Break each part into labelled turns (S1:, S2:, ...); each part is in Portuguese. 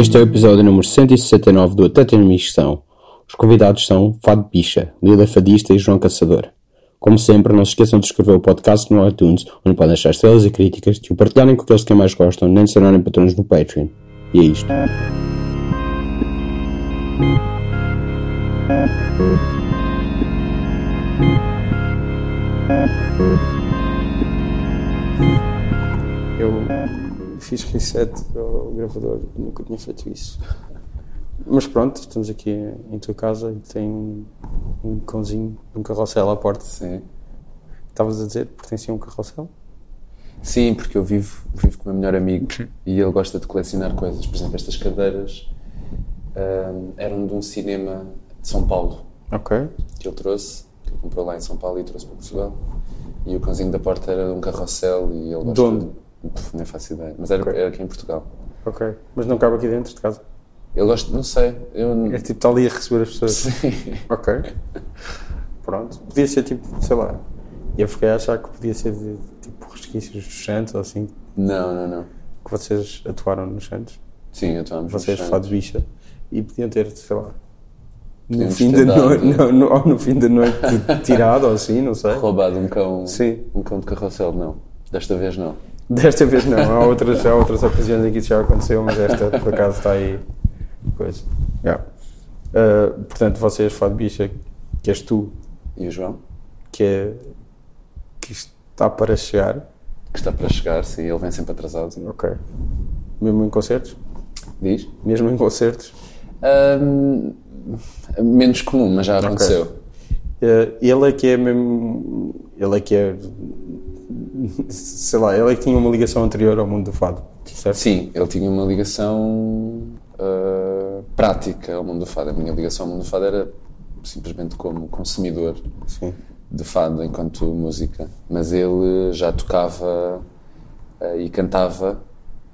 S1: Este é o episódio número 169 do Até Missão. Os convidados são Fado Bicha, Lila Fadista e João Caçador. Como sempre, não se esqueçam de escrever o podcast no iTunes, onde podem deixar estrelas e críticas, de o partilharem com aqueles que mais gostam, nem de se tornarem patrões no Patreon. E é isto.
S2: Eu fiz reset ao gravador, nunca tinha feito isso. Mas pronto, estamos aqui em tua casa e tem um cãozinho, um carrossel à porta.
S3: Sim.
S2: Estavas a dizer que pertencia a um carrossel?
S3: Sim, porque eu vivo, vivo com o meu melhor amigo e ele gosta de colecionar coisas. Por exemplo, estas cadeiras ahm, eram de um cinema de São Paulo que ele trouxe, que ele comprou lá em São Paulo e trouxe para Portugal. E o cãozinho da porta era de um carrossel e ele gosta
S2: De onde?
S3: Puf, nem faço ideia, mas era,
S2: Ok.
S3: era aqui em Portugal.
S2: Ok. Mas não cabe aqui dentro de casa?
S3: Ele gosta, não sei, eu.
S2: É tipo, está ali a receber as pessoas.
S3: Sim.
S2: Ok. Pronto. Podia ser tipo, sei lá. Eu fiquei a achar que podia ser de, tipo resquícios dos Santos ou assim,
S3: Não, não, não.
S2: que vocês atuaram nos Santos.
S3: Sim, eu estou
S2: Vocês, fado bicha. E podiam ter, sei lá. No fim, da noite, no, no- ou no fim da noite tirado ou assim, não sei.
S3: roubado um cão,
S2: Sim.
S3: um cão de carrossel, não. Desta vez não.
S2: Desta vez não, há outras, há outras ocasiões em que isso já aconteceu, mas esta por acaso está aí. Coisa. Yeah. Uh, portanto, vocês, Fado Bicha, que és tu,
S3: E o João?
S2: que, é, que está para chegar,
S3: Que está para chegar, sim, ele vem sempre atrasado.
S2: ok. Mesmo em concertos?
S3: Diz?
S2: Mesmo em concertos?
S3: Ahm, menos comum, mas já aconteceu.
S2: Uh, ele é que é mesmo. Ele é que é. Sei lá, ele é que tinha uma ligação anterior ao mundo do fado, certo?
S3: Sim, ele tinha uma ligação ah, prática ao mundo do fado. A minha ligação ao mundo do fado era simplesmente como consumidor
S2: Sim.
S3: de fado enquanto música. Mas ele já tocava ah, e cantava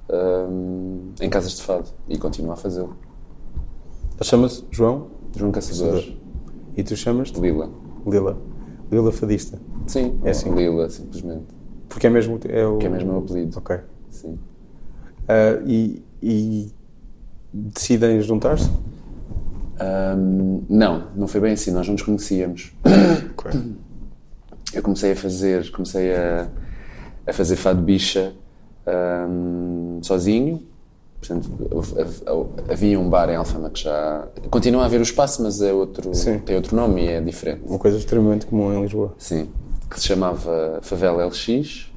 S3: ahm, em casas de fado e continua a fazê-lo.
S2: Chama-se João
S3: João Caçador,
S2: e tu chamas-te
S3: Lila.
S2: Lila. Lila Fadista.
S3: Sim,
S2: É assim.
S3: Lila, simplesmente.
S2: Porque é mesmo. É o...
S3: Que é mesmo o apelido.
S2: Ok.
S3: Sim.
S2: Ah, e, e decidem juntar-se?
S3: Ahm, não, não foi bem assim, nós não nos conhecíamos. Eu comecei a fazer, comecei a, a fazer fado bicha ahm, sozinho. Portanto, havia um bar em Alfama que já continua a haver o espaço, mas é outro,
S2: Sim.
S3: tem outro nome e é diferente.
S2: Uma coisa extremamente comum em Lisboa.
S3: Sim, que se chamava Favela LX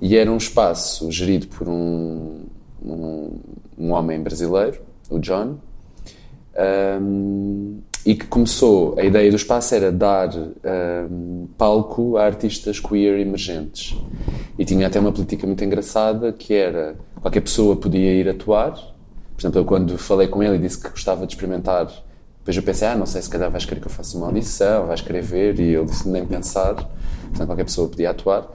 S3: e era um espaço gerido por um, um, um homem brasileiro, o John, um, e que começou, a ideia do espaço era dar um, palco a artistas queer emergentes. E tinha até uma política muito engraçada que era qualquer pessoa podia ir atuar. Por exemplo, eu quando falei com ele e disse que gostava de experimentar, depois eu pensei, ah, não sei se calhar vais querer que eu faça uma audição, vais querer ver, e ele disse nem pensar. Portanto, qualquer pessoa podia atuar.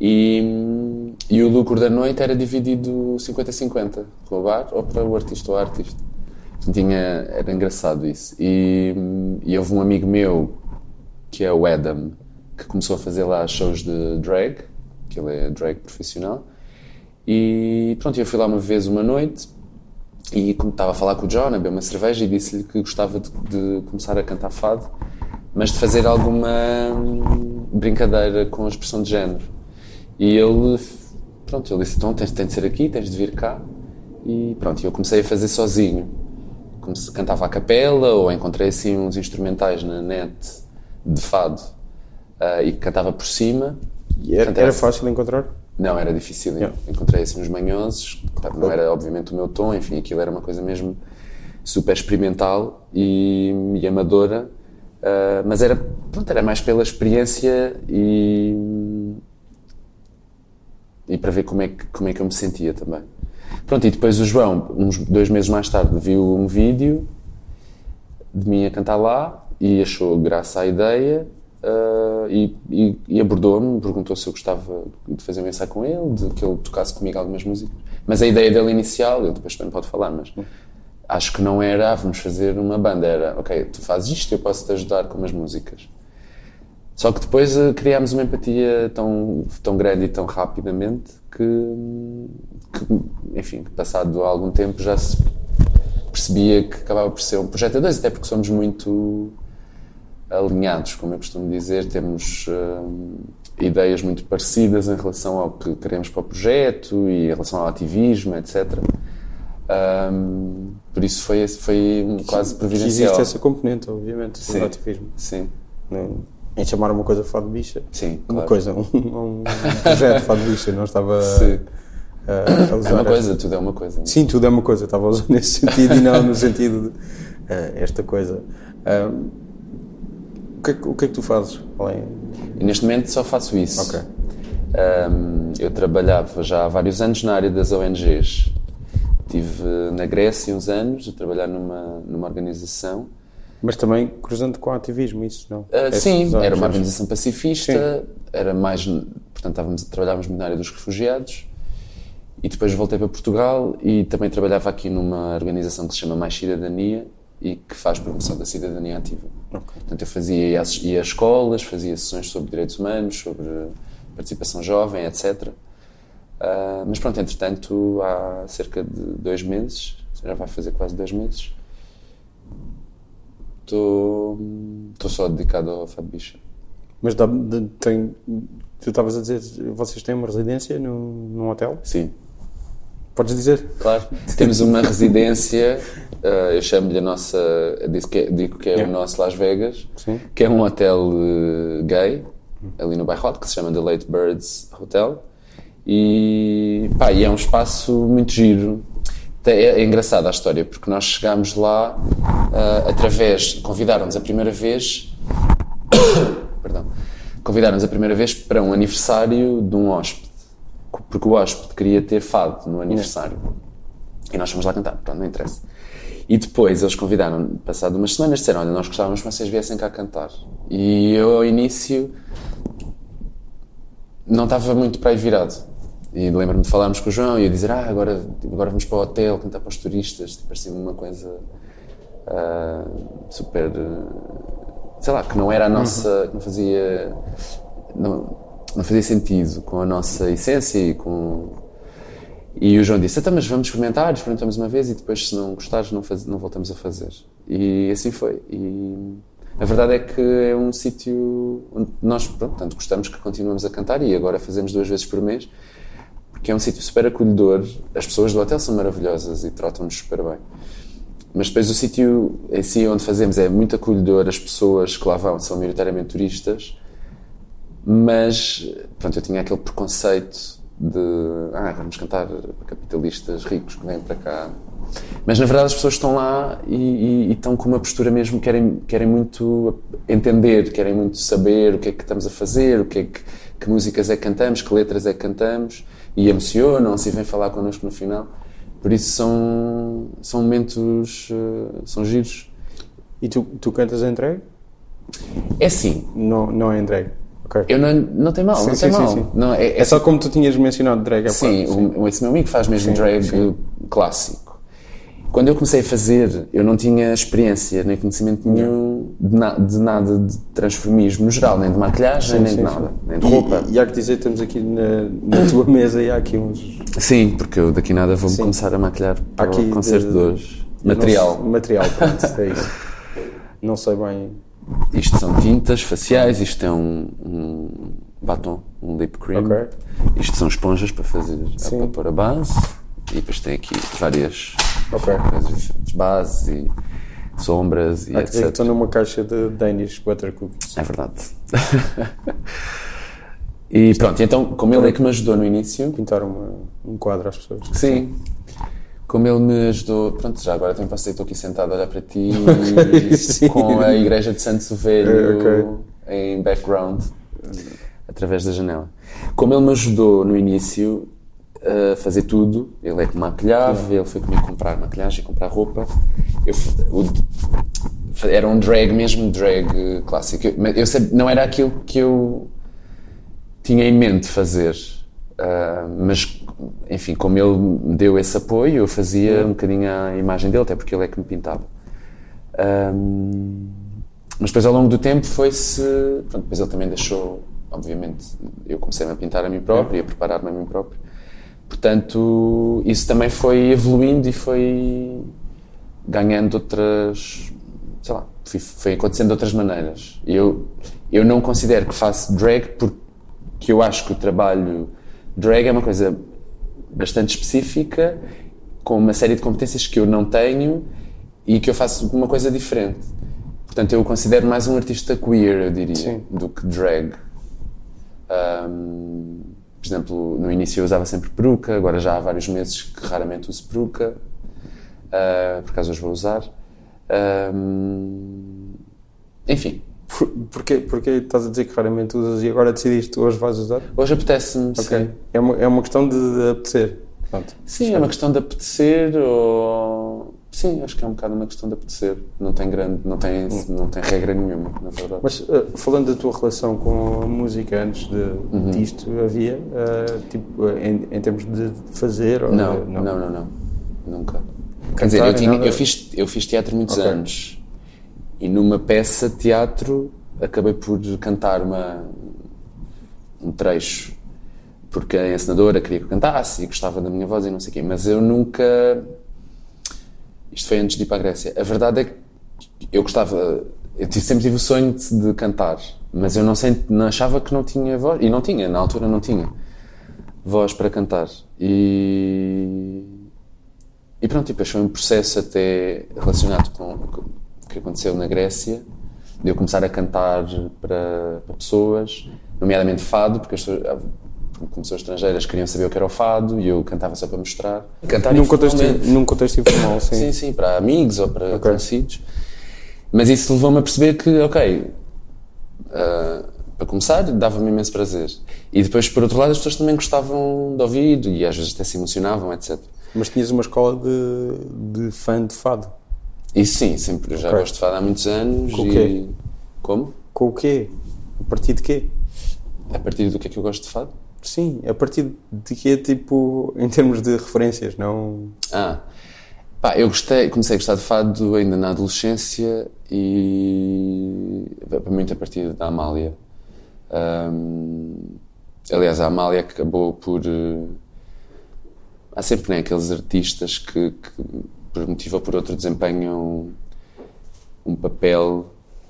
S3: E, e o lucro da noite era dividido 50-50, para o bar ou para o artista ou a artista. Tinha, era engraçado isso. E, e houve um amigo meu, que é o Adam, que começou a fazer lá shows de drag, que ele é drag profissional. E pronto, eu fui lá uma vez, uma noite, e como estava a falar com o John, a beber uma cerveja, e disse-lhe que gostava de, de começar a cantar fado, mas de fazer alguma hum, brincadeira com a expressão de género. E ele, pronto, ele disse, então tens, tens de ser aqui, tens de vir cá. E pronto, eu comecei a fazer sozinho. Comecei, cantava a capela, ou encontrei assim uns instrumentais na net de fado, ah, e cantava por cima.
S2: E era, era fácil encontrar?
S3: Não, era difícil.
S2: Yeah.
S3: Encontrei assim uns manhosos, claro, não era obviamente o meu tom, enfim, aquilo era uma coisa mesmo super experimental e, e amadora, ah, mas era, pronto, era mais pela experiência e, e para ver como é, que, como é que eu me sentia também. Pronto, e depois o João, uns dois meses mais tarde, viu um vídeo de mim a cantar lá e achou graça à ideia ah, e, e- e abordou-me, perguntou se eu gostava de fazer um ensaio com ele, de que ele tocasse comigo algumas músicas. Mas a ideia dele inicial, ele depois também pode falar, mas acho que não era, ah, vamos fazer uma banda, era, ok, tu fazes isto, eu posso te ajudar com umas músicas. Só que depois eh, criámos uma empatia tão, tão grande e tão rapidamente que, que, enfim, passado algum tempo já se percebia que acabava por ser um projeto a dois, até porque somos muito alinhados, como eu costumo dizer, temos hum, ideias muito parecidas em relação ao que queremos para o projeto e em relação ao ativismo, etc. Por isso foi, foi um quase providencial.
S2: Existe essa componente, obviamente,
S3: Sim.
S2: do ativismo.
S3: Sim,
S2: Não- Em chamar uma coisa fado bicha.
S3: sim,
S2: Uma
S3: claro.
S2: coisa, um, um projeto fado bicha, não estava
S3: Sim.
S2: a, a usar.
S3: É uma
S2: esta-
S3: coisa, tudo é uma coisa.
S2: Sim, tudo é uma coisa, estava a usar nesse sentido e não no sentido de eh, esta coisa. Ah, o, que é, que- o que é que tu fazes? Além...
S3: Neste momento só faço isso.
S2: Ok.
S3: Um, eu trabalhava já há vários anos na área das ONGs. Estive na Grécia uns anos a trabalhar numa, numa organização.
S2: Mas também cruzando com o ativismo, isso não? Essas
S3: sim, era uma organização pacifista, era mais, portanto, estávamos, trabalhávamos muito na área dos refugiados. E depois voltei para Portugal e também trabalhava aqui numa organização que se chama Mais Cidadania e que faz promoção da cidadania ativa. Portanto, eu fazia ia ia a escolas, fazia sessões sobre direitos humanos, sobre participação jovem, etc. Ah, mas pronto, entretanto, há cerca de dois meses, já vai fazer quase dois meses, estou só dedicado ao Fado Bicha.
S2: Mas dá, tem, tu estavas a dizer, vocês têm uma residência num, num hotel?
S3: Sim,
S2: Podes dizer?
S3: claro. Temos uma residência, ah, eu chamo-lhe a nossa, que é- digo que é
S2: Yeah.
S3: o nosso Las Vegas,
S2: Sim.
S3: que é um hotel eh, gay, ali no bairro Alto, que se chama The Late Birds Hotel. E, pá, e é um espaço muito giro. É, é engraçada a história, porque nós chegámos lá ah, através, convidaram-nos a primeira vez, perdão, convidaram-nos a primeira vez para um aniversário de um hóspede, porque o hóspede queria ter fado no aniversário. E nós fomos lá cantar, pronto, não interessa. E depois eles convidaram, passado umas semanas, disseram: Olha, nós gostávamos que vocês viessem cá cantar. E eu, ao início, não estava muito para aí virado. E lembro-me de falarmos com o João e eu dizer: Ah, agora, agora vamos para o hotel cantar para os turistas. Tipo, parecia-me uma coisa ah, super. ah, sei lá, que não era a nossa. que não fazia. Não, não fazia sentido com a nossa essência e com. E o João disse: Então, mas vamos experimentar, experimentamos uma vez e depois, se não gostares, não, faz, não voltamos a fazer. E assim foi. E a verdade é que é um sítio onde nós, pronto, tanto gostamos que continuamos a cantar e agora fazemos duas vezes por mês, porque é um sítio super acolhedor. As pessoas do hotel são maravilhosas e tratam-nos super bem. Mas depois o sítio em si onde fazemos é muito acolhedor, as pessoas que lá vão são maioritariamente turistas, mas pronto, eu tinha aquele preconceito de ah, vamos cantar capitalistas ricos que vêm para cá. Mas na verdade as pessoas estão lá e, e- e estão com uma postura mesmo, querem, querem muito entender, querem muito saber o que é que estamos a fazer, o que é que, que músicas é que cantamos, que letras é que cantamos e emocionam-se e vêm falar connosco no final. Por isso são, são momentos, eh, são giros.
S2: E tu, tu cantas drag?
S3: É assim,
S2: Não, não é drag. Ok.
S3: eu não, não tem mal,
S2: Sim,
S3: não
S2: sim,
S3: tem
S2: sim,
S3: mal.
S2: sim.
S3: Não, é,
S2: É só como tu tinhas mencionado drag há
S3: Sim,
S2: bocado,
S3: o, esse meu amigo faz mesmo
S2: Sim,
S3: drag
S2: sim.
S3: clássico. Quando eu comecei a fazer, eu não tinha experiência nem conhecimento nenhum de, na- de nada de transformismo no geral, nem de maquilhagem, nem
S2: sim,
S3: de
S2: sim.
S3: nada, nem de
S2: E-
S3: roupa.
S2: E, há que dizer, temos aqui na, na tua mesa e há aqui uns.
S3: Sim, porque eu daqui nada vou-me
S2: Sim.
S3: começar a maquilhar para
S2: aqui
S3: o concerto
S2: de-
S3: de hoje. Material.
S2: material, pronto, é isso. Não sei bem.
S3: Isto são tintas faciais, isto é um, um batom, um lip cream.
S2: Ok.
S3: Isto são esponjas para fazer,
S2: Sim.
S3: para pôr a base. E depois tem aqui várias
S2: Ok.
S3: coisas diferentes, bases e sombras e
S2: dizer que
S3: etc.
S2: estou numa caixa de Danish Butter Cookies.
S3: É verdade. e pronto, então, como ele é que me ajudou no início,
S2: Pintar uma, um quadro às pessoas.
S3: sim, como ele me ajudou, pronto, já agora também dizer que estou aqui sentado a olhar para ti
S2: Sim.
S3: com a igreja de Santo Velho
S2: Eh, ok.
S3: em background, através da janela. Como ele me ajudou no início a fazer tudo, ele é que me maquilhava, ele foi comigo comprar maquilhagem, comprar roupa. Eu, o- era um drag mesmo, drag clássico. Eu, eu sabia- não era aquilo que eu tinha em mente fazer. Ah, mas, enfim, como ele me deu esse apoio, eu fazia um bocadinho a imagem dele, até porque ele é que me pintava. Ahm, mas depois, ao longo do tempo, foi-se. Depois ele também deixou, obviamente, eu comecei-me a pintar a mim próprio e a preparar-me a mim próprio. Portanto, isso também foi evoluindo e foi ganhando outras. sei lá, foi, foi acontecendo de outras maneiras. Eu, eu não considero que faço drag porque eu acho que o trabalho drag é uma coisa bastante específica, com uma série de competências que eu não tenho e que eu faço uma coisa diferente. Portanto, eu o considero mais um artista queer, eu diria,
S2: Sim.
S3: do que drag. Ahm, por exemplo, no início eu usava sempre peruca, agora já há vários meses que raramente uso peruca, ah, por acaso hoje vou usar. Ahm, enfim,
S2: Por, porquê, porquê estás a dizer que raramente usas e agora decidiste hoje vais usar?
S3: hoje apetece-me,
S2: Ok.
S3: sim.
S2: É uma, é uma questão de, de apetecer. Pronto.
S3: Sim, é uma questão de apetecer ou... Sim, acho que é um bocado uma questão de apetecer. Não tem grande, não tem, não tem regra nenhuma, na verdade.
S2: Mas uh, falando da tua relação com a música antes de,
S3: Uhum.
S2: disto, havia, uh, tipo, uh, em, em termos de fazer? Ou,
S3: Não,
S2: uh,
S3: não, não, não, Nunca.
S2: Cantar
S3: Quer dizer, eu, tinha- eu fiz, eu fiz teatro muitos
S2: Ok.
S3: anos e numa peça de teatro acabei por cantar uma, um trecho porque a encenadora queria que eu cantasse e gostava da minha voz e não sei o quê, mas eu nunca. Isto foi antes de ir para a Grécia. A verdade é que eu gostava. Eu sempre tive o sonho de, de cantar, mas eu não, sent, não achava que não tinha voz. E não tinha, na altura não tinha voz para cantar. E. E pronto, depois foi um processo até relacionado com o que aconteceu na Grécia, de eu começar a cantar para, para pessoas, nomeadamente fado, porque as pessoas, como pessoas estrangeiras queriam saber o que era o fado e eu cantava só para mostrar. Cantar
S2: Num contexto, num contexto informal, sim.
S3: Sim, sim, para amigos ou para
S2: Ok.
S3: conhecidos. Mas isso levou-me a perceber que, ok, ah, para começar, dava-me imenso prazer. E depois, por outro lado, as pessoas também gostavam de ouvir e às vezes até se emocionavam, etc.
S2: Mas tinhas uma escola de, de fã de fado.
S3: Isso sim, sempre. Já
S2: Ok.
S3: gosto de fado há muitos anos.
S2: Com o
S3: e...
S2: quê?
S3: Como?
S2: Com o quê? A partir de quê?
S3: A partir do que é que eu gosto de fado?
S2: Sim, a partir de quê, tipo, em termos de referências, não...
S3: Ah, pá, eu gostei, comecei a gostar de fado ainda na adolescência e muito a partir da Amália. Ahm, aliás, a Amália acabou por. eh, há sempre né, aqueles artistas que, que, por um motivo ou por outro, desempenham um papel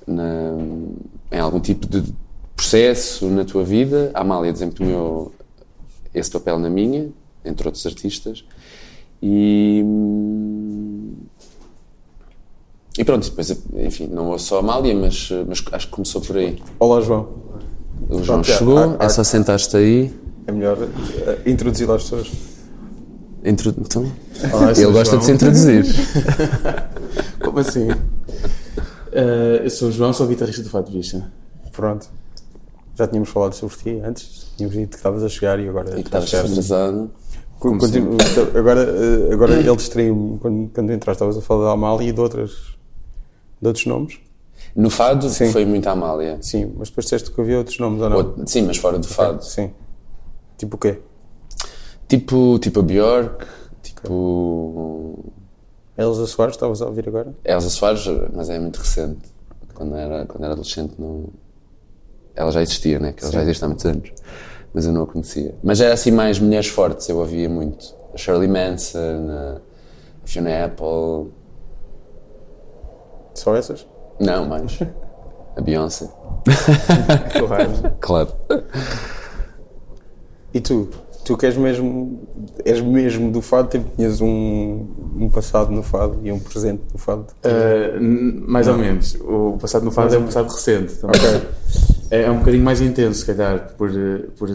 S3: na- em algum tipo de processo na tua vida. A Amália desempenhou esse papel na minha, entre outros artistas. E, e pronto, depois, enfim, não ouço só a Amália, mas, mas acho que começou por aí.
S2: Olá, João.
S3: O João
S2: Pronto, é,
S3: chegou,
S2: ar-
S3: é só
S2: ar-
S3: sentar-te aí.
S2: É melhor uh, introduzi-lo às pessoas.
S3: Intro... Então,
S4: Olá, eu sou
S3: ele
S4: o
S3: gosta
S4: João.
S3: de se introduzir.
S4: Como assim? Eh, eu sou o João, sou guitarrista do Fado Bicha.
S2: Pronto. Já tínhamos falado sobre ti antes. Tínhamos dito que estavas a chegar e agora...
S3: e que estavas atrasado.
S2: Continu- agora, eh, agora ele distraiu-me quando, quando entraste. Estavas a falar da Amália e de, outras, de outros nomes.
S3: No fado
S2: Sim.
S3: foi muito a Amália.
S2: Sim, mas depois disseste que havia outros nomes ou não?
S3: Ou- sim, mas fora do fado.
S2: Sim. Tipo o quê?
S3: Tipo, tipo a Bjork, tipo
S2: Elsa Soares, estavas a ouvir agora?
S3: Elsa Soares, mas é muito recente. Quando era, quando era adolescente, não... ela já existia, né? Que ela já existe há muitos anos. Mas eu não a conhecia. Mas era assim mais mulheres fortes, eu ouvia muito. A Shirley Manson, a Fiona Apple.
S2: Só essas?
S3: Não, mais. A Beyoncé.
S2: Claro.
S3: Claro.
S2: E tu? Tu que és mesmo, és mesmo do fado, tipo, tinhas um, um passado no fado e um presente no fado.
S4: N- mais ou menos. O passado no Fado é um passado recente também. É, é um bocadinho mais intenso, se calhar, por, por eh,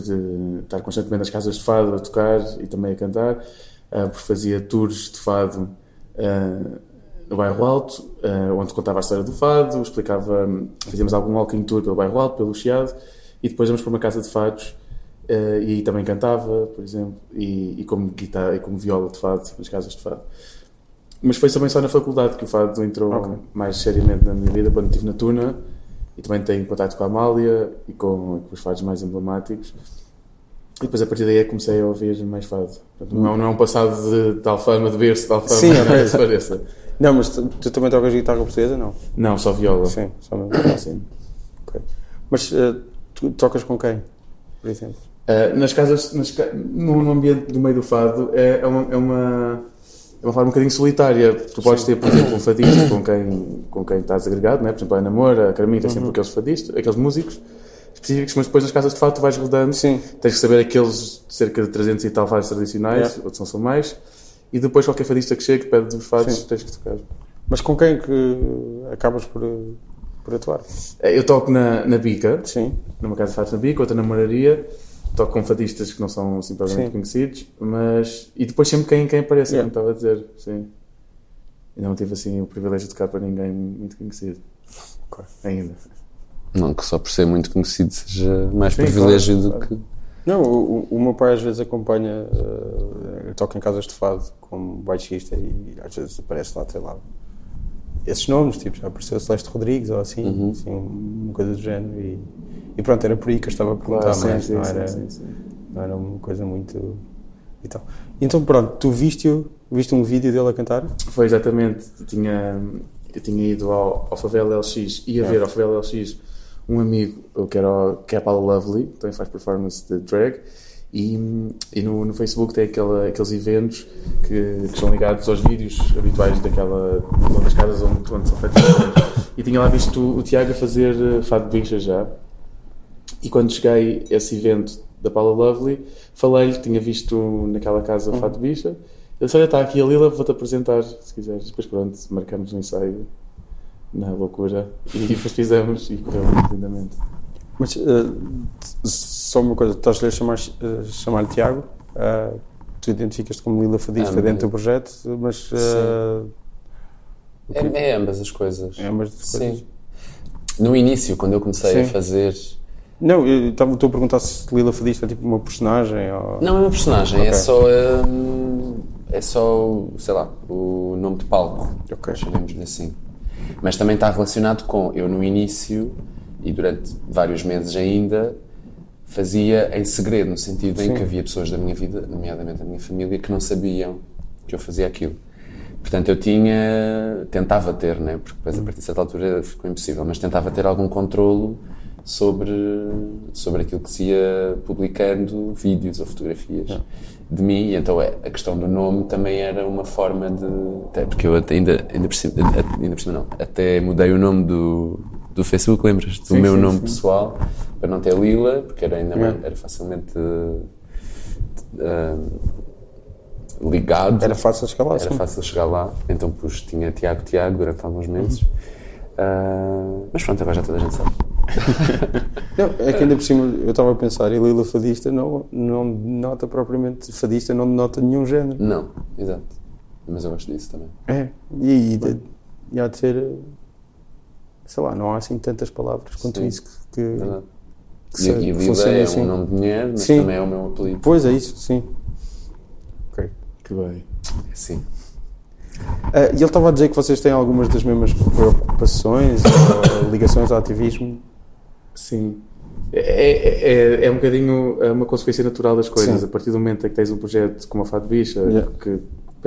S4: estar constantemente nas casas de fado a tocar e também a cantar, eh, porque fazia tours de fado eh, no Bairro Alto, onde contava a história do fado, explicava, fazíamos algum walking tour pelo Bairro Alto, pelo Chiado, e depois íamos para uma casa de fados eh, e também cantava, por exemplo, e, e como guitarra e como viola de fado nas casas de fado. Mas foi também só na faculdade que o fado entrou
S2: Ok.
S4: mais seriamente na minha vida, quando estive na Tuna. E também tenho contato com a Amália e com, com os fados mais emblemáticos. E depois a partir daí é comecei a ouvir mais fado. Portanto, não, não é um passado de, de alfama, de berço de alfama,
S2: Sim,
S4: não é que se pareça.
S2: Não, mas tu, tu também tocas guitarra portuguesa, não?
S4: Não, só viola.
S2: Sim, só mesmo.
S4: Sim.
S2: Ok. Mas eh, tu tocas com quem, por exemplo?
S4: Uh, nas casas, nas no, ambiente do meio do fado, é, é uma, é uma- é uma forma um bocadinho solitária. Tu podes ter, por exemplo, um fadista com quem, com quem estás agregado, né? por exemplo, a Namora, a Carminha, tem sempre aqueles fadistas, aqueles músicos específicos, mas depois nas casas de fato tu vais rodando.
S2: Sim.
S4: Tens que saber aqueles cerca de 300 e tal fados tradicionais,
S2: Yeah.
S4: outros não são mais, e depois qualquer fadista que chegue pede os fados,
S2: Sim.
S4: tens que tocar.
S2: Mas com quem é que acabas por, por atuar?
S4: Eh, Eu toco na, na Bica,
S2: Sim.
S4: numa casa de fados na Bica, outra na Moraria, toco com fadistas que não são assim propriamente
S2: Sim.
S4: conhecidos, mas. E depois sempre quem, quem aparece,
S2: Yeah.
S4: como estava a dizer, sim. Ainda não tive assim o privilégio de tocar para ninguém muito conhecido.
S2: Ok.
S4: Ainda.
S3: Não que só por ser muito conhecido seja mais
S4: Sim,
S3: privilégio
S4: claro,
S3: do que.
S2: Não, o, o- meu pai às vezes acompanha, eh, toca em casas de fado como baixista e às vezes aparece lá, sei lá, esses nomes, tipo, já apareceu Celeste Rodrigues ou assim,
S3: Uhum.
S2: assim, uma coisa do género e, e pronto, era por aí que eu estava a perguntar,
S4: Claro, sim,
S2: mas
S4: sim,
S2: não,
S4: sim,
S2: era,
S4: sim, sim.
S2: não era uma coisa muito... E tal. Então pronto, tu viste, viste um vídeo dele a cantar?
S4: Foi exatamente. Eu tinha, eu tinha ido ao, ao Favela LX, ia ver ao Favela LX um amigo que, era o, que é a Paula Lovely, que também faz performance de drag, e, e no, no Facebook tem aquela, aqueles eventos que, que são ligados aos vídeos habituais daquela, das casas onde, onde são feitas. E tinha lá visto o, o Tiago a fazer eh, fado de bicha já. E quando cheguei a esse evento da Paula Lovely, falei-lhe, tinha visto naquela casa Fado Bicha. Ele disse: Olha, está aqui a Lila, vou-te apresentar, se quiseres. Depois, pronto, marcamos um ensaio na loucura e depois fizemos e correu lindamente.
S2: Mas eh, só uma coisa, estás-lhe a chamar, eh, chamar Tiago, eh, tu identificas-te como Lila Fadista
S3: Ah,
S2: dentro do projeto, mas eh,
S3: É, é ambas as coisas.
S2: é ambas as coisas.
S3: Sim. No início, quando eu comecei a
S2: Sim.
S3: fazer.
S2: Não, eu estava estou a perguntar se Lila Fadista é tipo uma personagem ou...
S3: Não é uma personagem, é
S2: Ok.
S3: só. hum, é só, sei lá, o nome de palco.
S2: Ok.
S3: Chamemos-lhe assim. Mas também está relacionado com. Eu, no início, e durante vários meses ainda, fazia em segredo, no sentido em
S2: Sim.
S3: que havia pessoas da minha vida, nomeadamente da minha família, que não sabiam que eu fazia aquilo. Portanto, eu tinha. tentava ter, né? porque depois a partir de certa altura ficou impossível, mas tentava ter algum controlo sobre, sobre aquilo que se ia publicando, vídeos ou fotografias de mim, e então é, a questão do nome também era uma forma de. Até porque eu ainda, ainda, por cima, ainda por cima não, até mudei o nome do, do Facebook, lembras? Do
S2: Sim,
S3: meu
S2: sim,
S3: nome
S2: sim.
S3: pessoal, para não ter Lila, porque era, ainda mais- era facilmente. ah, ligado
S2: Era fácil chegar lá,
S3: era
S2: sim.
S3: fácil chegar lá, então pus, tinha Tiago Tiago durante alguns meses. Ah, mas pronto, agora já toda a gente sabe.
S2: Não, é que ainda por cima eu estava a pensar, e Lila Fadista não, não denota propriamente, Fadista não denota nenhum género.
S3: Não, exato. Mas eu gosto disso também.
S2: É, e, e, e há de ser, sei lá, não há assim tantas palavras quanto
S3: Sim.
S2: isso que, que,
S3: Verdade.
S2: que
S3: E,
S2: se-
S3: e
S2: que funciona
S3: é
S2: assim.
S3: um nome de mulher, mas
S2: Sim.
S3: também é o meu apelido.
S2: Pois é isso, sim. Ok.
S4: Que bem.
S3: Sim.
S2: Ah, e ele estava a dizer que vocês têm algumas das mesmas preocupações ou ligações ao ativismo.
S4: Sim. É, é, é, é um bocadinho é uma consequência natural das coisas.
S2: Sim.
S4: A partir do momento em que tens um projeto como a Fado Bicha,
S2: Yeah.
S4: que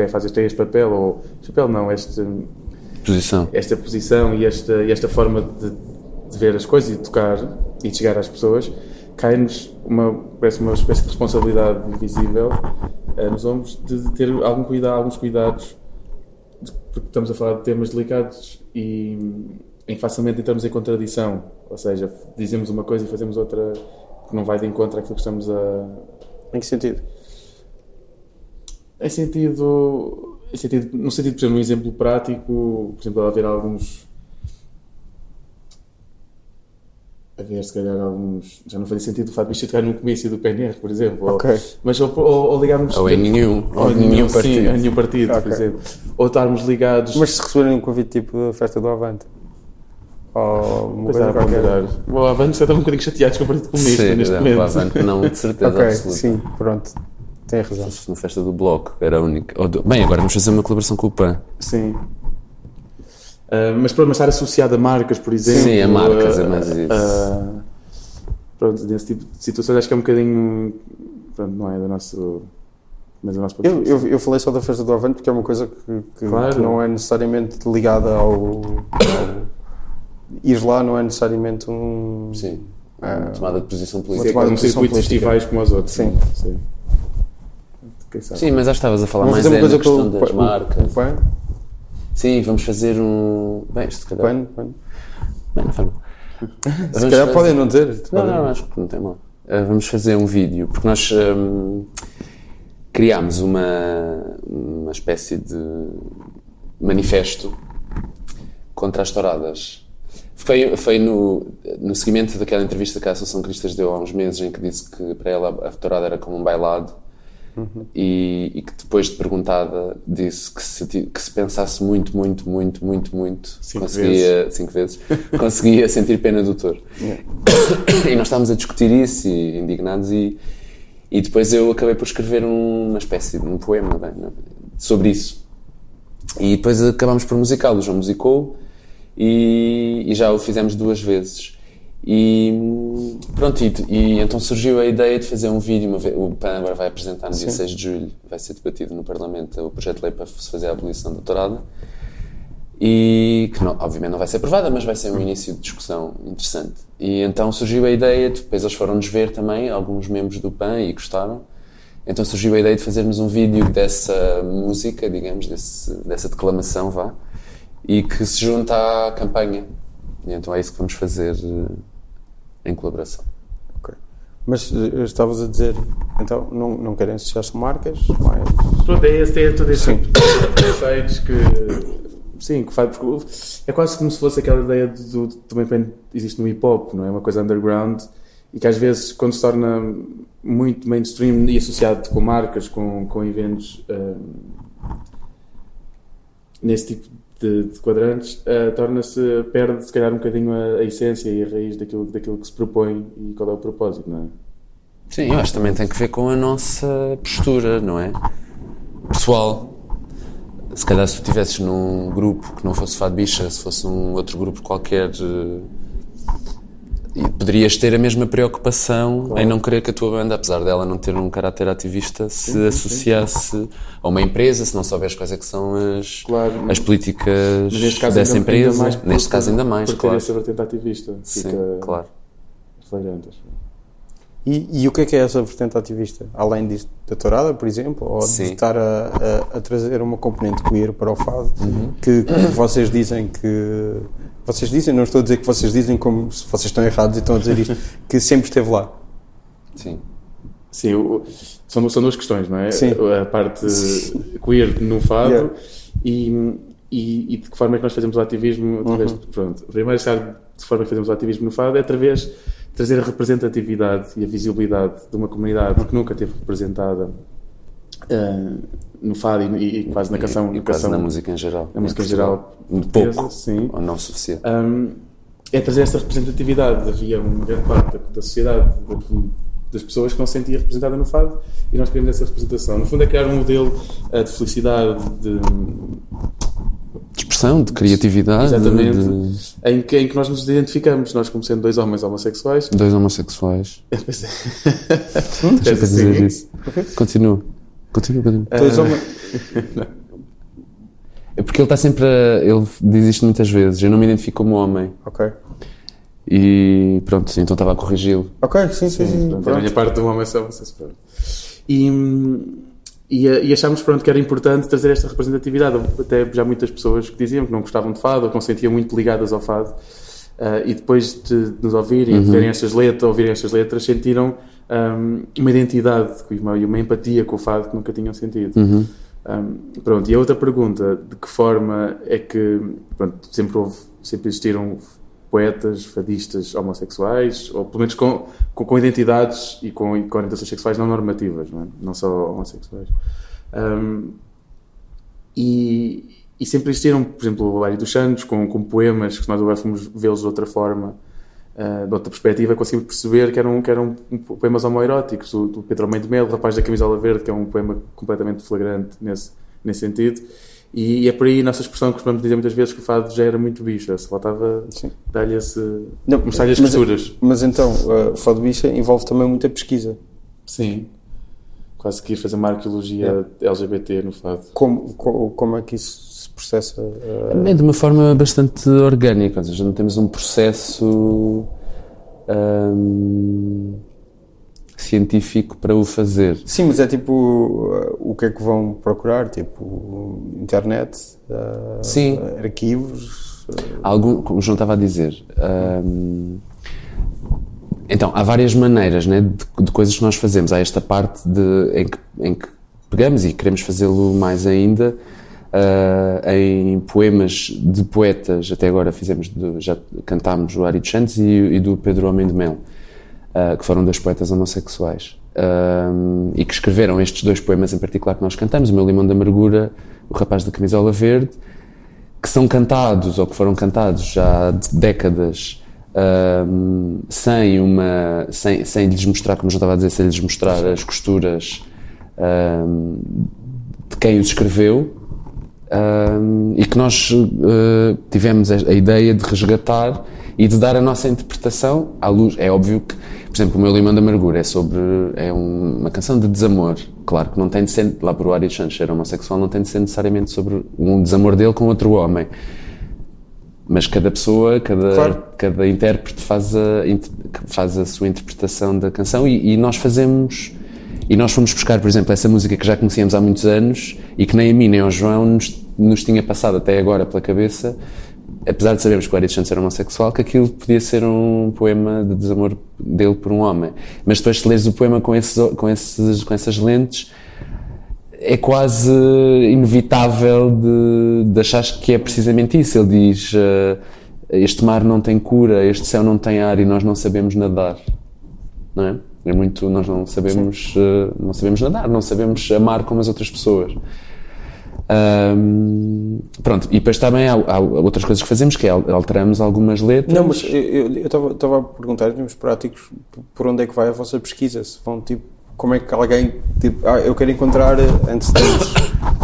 S4: fazes tem este papel, ou este papel não, este,
S3: Posição.
S4: esta posição e esta, e esta forma de, de ver as coisas e de tocar e de chegar às pessoas, cai-nos uma, parece uma espécie de responsabilidade invisível eh, nos ombros de, de ter algum cuidado, alguns cuidados, de- porque estamos a falar de temas delicados e em facilmente entramos em contradição, ou seja, dizemos uma coisa e fazemos outra que não vai de encontro àquilo que estamos a,
S2: Em que sentido?
S4: em sentido, sentido, no sentido, por exemplo, um exemplo prático, por exemplo, haver alguns. Haver, se calhar, alguns. Já não fazia sentido o fato de isto tocar no comício do PNR, por exemplo. ou-
S2: Ok.
S4: mas, ou, ou, ou ligarmos.
S3: Ou em nenhum.
S4: Ou
S3: Ou em nenhum
S4: sim,
S3: partido.
S4: a nenhum partido, por
S2: Ok.
S4: exemplo. Ou estarmos ligados.
S2: Mas se receberem um convite tipo da festa do Avante? Ou uma
S4: Pois
S2: coisa qualquer?
S4: ponderar. Bom, a Vânia já estava um bocadinho chateados com o Partido Comunista
S3: Sim,
S4: neste
S3: não,
S4: momento.
S3: avante, não, de certeza
S2: Ok,
S3: absoluta.
S2: sim, pronto. Tem razão.
S3: Na festa do Bloco, era a única. Bem, agora vamos fazer uma colaboração com o PAN.
S4: Sim. Ah, mas pronto, mas estar associado a marcas, por exemplo.
S3: Sim, a marcas,
S4: ah,
S3: é mais isso.
S4: ah, pronto, nesse tipo de situações acho que é um bocadinho. Pronto, não é do nosso. Mas do nosso
S2: Eu, eu, eu falei só da festa do Avante porque é uma coisa que, que-
S4: Claro.
S2: que não é necessariamente ligada ao, Ir lá não é necessariamente um.
S3: Sim.
S2: Ah,
S3: tomada de posição política.
S4: é um
S2: posição
S4: circuito de
S2: política.
S4: festivais como os outros.
S2: Sim.
S4: Sim. Quem sabe?
S3: Sim, mas já estavas a falar
S2: Vamos
S3: mais
S2: fazer uma
S3: é
S2: coisa
S3: na questão das marcas.
S2: o pano.
S3: Sim, vamos fazer um. Bem, isto se calhar.
S2: Pano, pano.
S3: Bem, não faz mal.
S2: Se calhar podem não dizer.
S3: Não, não, acho que não tem mal. Uh, vamos fazer um vídeo, porque nós hum, criámos uma, uma espécie de manifesto contra as touradas. Foi, foi no, no seguimento daquela entrevista que a Associação Cristas deu há uns meses, em que disse que para ela a tourada era como um bailado, e, e que depois de perguntada disse que se, que se pensasse muito, muito, muito, muito, muito,
S4: Cinco
S3: conseguia, cinco vezes, conseguia sentir pena do touro. E nós estávamos a discutir isso e indignados e, e depois eu acabei por escrever um- uma espécie de um poema bem, não- sobre isso. E depois acabámos por musicá-lo. O João musicou e, e já o fizemos duas vezes. E pronto, e, e então surgiu a ideia de fazer um vídeo. uma ve- o PAN agora vai apresentar no dia 6 de julho, vai ser debatido no Parlamento o projeto de lei para se fazer a abolição da tourada. E que não- obviamente não vai ser aprovada, mas vai ser um início de discussão interessante. E então surgiu a ideia, de- depois eles foram-nos ver também, alguns membros do PAN, e gostaram. Então surgiu a ideia de fazermos um vídeo dessa música, digamos, desse, dessa declamação, vá, e que se junta à campanha. E então é isso que vamos fazer eh, em colaboração.
S2: Ok. Mas eh, estavas a dizer, então não, não querem associar-se a marcas, mas
S4: Pronto, é esse, é todo esse tipo de conceitos que. Sim, que faz. Porque é quase como se fosse aquela ideia do. do- também existe no hip hop, não é? Uma coisa underground e que às vezes, quando se torna muito mainstream e associado com marcas, com, com eventos hum, nesse tipo de, de quadrantes, eh, torna-se. perde se calhar um bocadinho a, a essência e a raiz daquilo, daquilo que se propõe e qual é o propósito, não é?
S3: Sim, eu acho que também tem que ver com a nossa postura, não é? Pessoal. Se calhar se tu estivesses num grupo que não fosse Fado Bicha, se fosse um outro grupo qualquer, eh, e poderias ter a mesma preocupação em não querer que a tua banda, apesar dela não ter um caráter ativista, se associasse a uma empresa, se não souberes quais é que são as,
S4: Claro.
S3: as políticas dessa
S4: ainda,
S3: empresa.
S4: ainda
S3: neste caso ainda mais,
S4: por ter
S3: claro.
S4: essa vertente ativista.
S3: Sim,
S4: Fica
S3: claro.
S4: flagrante.
S2: E, e o que é que é essa vertente ativista? Além disto da tourada, por exemplo, ou
S3: Sim.
S2: de estar a, a- a trazer uma componente queer para o fado, que, que vocês dizem que. Vocês dizem, não estou a dizer que vocês dizem como se vocês estão errados e estão a dizer isto, que sempre esteve lá.
S3: Sim.
S4: Sim, o- são, são duas questões, não é?
S2: Sim.
S4: A parte queer no fado
S2: Yeah.
S4: e, e, e de que forma é que nós fazemos o ativismo através
S2: Uhum.
S4: de, pronto, a primeira de forma que fazemos o ativismo no fado é através trazer a representatividade e a visibilidade de uma comunidade que nunca teve representada ah, no fado e, e quase na canção,
S3: e, e quase
S4: canção
S3: na música em geral.
S4: na música em geral
S3: Pouco.
S4: sim.
S3: Ou não suficiente.
S4: Um, é trazer essa representatividade. Havia uma grande parte da, da sociedade, da- das pessoas que não se sentia representada no fado e nós queremos essa representação. No fundo, é criar um modelo uh, de felicidade, de,
S3: De expressão, de criatividade,
S4: exatamente,
S3: de
S4: em, que, em que nós nos identificamos, nós, como sendo dois homens homossexuais.
S3: dois homossexuais.
S4: Pois é.
S3: Deixa eu dizer
S4: Sim.
S3: isso. Continua. Continua, continua.
S2: Dois
S4: Ah,
S2: homens-
S3: É porque ele está sempre a. Ele diz isto muitas vezes. Eu não me identifico como homem.
S2: Ok.
S3: E pronto, então estava a corrigi-lo.
S2: Ok, sim, sim, sim.
S4: Pronto, a minha parte do homem só vocês. E, e, e achámos pronto, que era importante trazer esta representatividade. Até já muitas pessoas que diziam que não gostavam de fado ou que não se sentiam muito ligadas ao fado. Ah, e depois de, de nos ouvirem e de verem estas letras, ouvirem estas letras, sentiram ahm, uma identidade e uma, uma empatia com o fado que nunca tinham sentido.
S3: Uhum.
S4: Um, pronto, e a outra pergunta, de que forma é que pronto, sempre houve, sempre existiram poetas, fadistas homossexuais, ou pelo menos com, com, com identidades e com, e com orientações sexuais não normativas, não, é? não só homossexuais. Um, e, e sempre existiram, por exemplo, o Lário dos Santos, com, com poemas que nós agora fomos vê-los de outra forma, uh, de outra perspectiva, conseguimos perceber que eram, que eram poemas homoeróticos. O, Pedro Almeida Melo, Rapaz da Camisola Verde, que é um poema completamente flagrante nesse, nesse sentido. E, e é por aí a nossa expressão que costumamos dizer muitas vezes que o fado já era muito bicha, se faltava dar-lhe esse.
S2: Não,
S4: mostrar-lhe as
S2: mas-
S4: costuras.
S2: Mas então, uh, o fado bicha envolve também muita pesquisa.
S4: Sim. Quase que ir fazer uma arqueologia LGBT no fado.
S2: Como, co- como é que isso se processa? uh,
S3: Também de uma forma bastante orgânica, ou seja, não temos um processo hum, científico para o fazer.
S2: Sim, mas é tipo uh, o que é que vão procurar? Tipo internet, uh,
S3: Sim.
S2: arquivos. uh,
S3: Algum, como o João estava a dizer. hum, então, há várias maneiras né, de, de coisas que nós fazemos. Há esta parte de, em, que, em que pegamos e queremos fazê-lo mais ainda ah, em poemas de poetas. Até agora fizemos, de- já cantámos o Ari dos Santos e, e do Pedro Homem de Mel, ah, que foram dois poetas homossexuais. Ahm, e que escreveram estes dois poemas em particular que nós cantamos, o meu Limão da Amargura, o Rapaz da Camisola Verde, que são cantados ou que foram cantados já há décadas ahm, sem uma sem, sem lhes mostrar, como já estava a dizer, sem lhes mostrar as costuras ahm, de quem os escreveu ahm, e que nós eh, tivemos a ideia de resgatar e de dar a nossa interpretação à luz. É óbvio que, por exemplo, o meu Limão da Amargura é sobre é um- uma canção de desamor. Claro que não tem de ser, lá por o Ari Sanches ser homossexual, não tem de ser necessariamente sobre um desamor dele com outro homem. Mas cada pessoa, cada,
S2: Claro.
S3: cada intérprete faz a, faz a sua interpretação da canção e, e nós fazemos. E nós fomos buscar, por exemplo, essa música que já conhecíamos há muitos anos e que nem a mim nem ao João nos, nos tinha passado até agora pela cabeça, apesar de sabermos que o Ari Santos era homossexual, que aquilo podia ser um poema de desamor dele por um homem. Mas depois, se leres o poema com, esses, com, esses, com essas lentes, é quase inevitável de, de achar que é precisamente isso. Ele diz: eh, Este mar não tem cura, este céu não tem ar e nós não sabemos nadar. Não é? É muito. Nós não sabemos, eh, não sabemos nadar, não sabemos amar como as outras pessoas. Ahm, pronto, e depois também há, há outras coisas que fazemos, que é al- alteramos algumas letras.
S2: Não, mas eu estava a perguntar em termos práticos por onde é que vai a vossa pesquisa? Se vão tipo, como é que alguém tipo, ah, eu quero encontrar antecedentes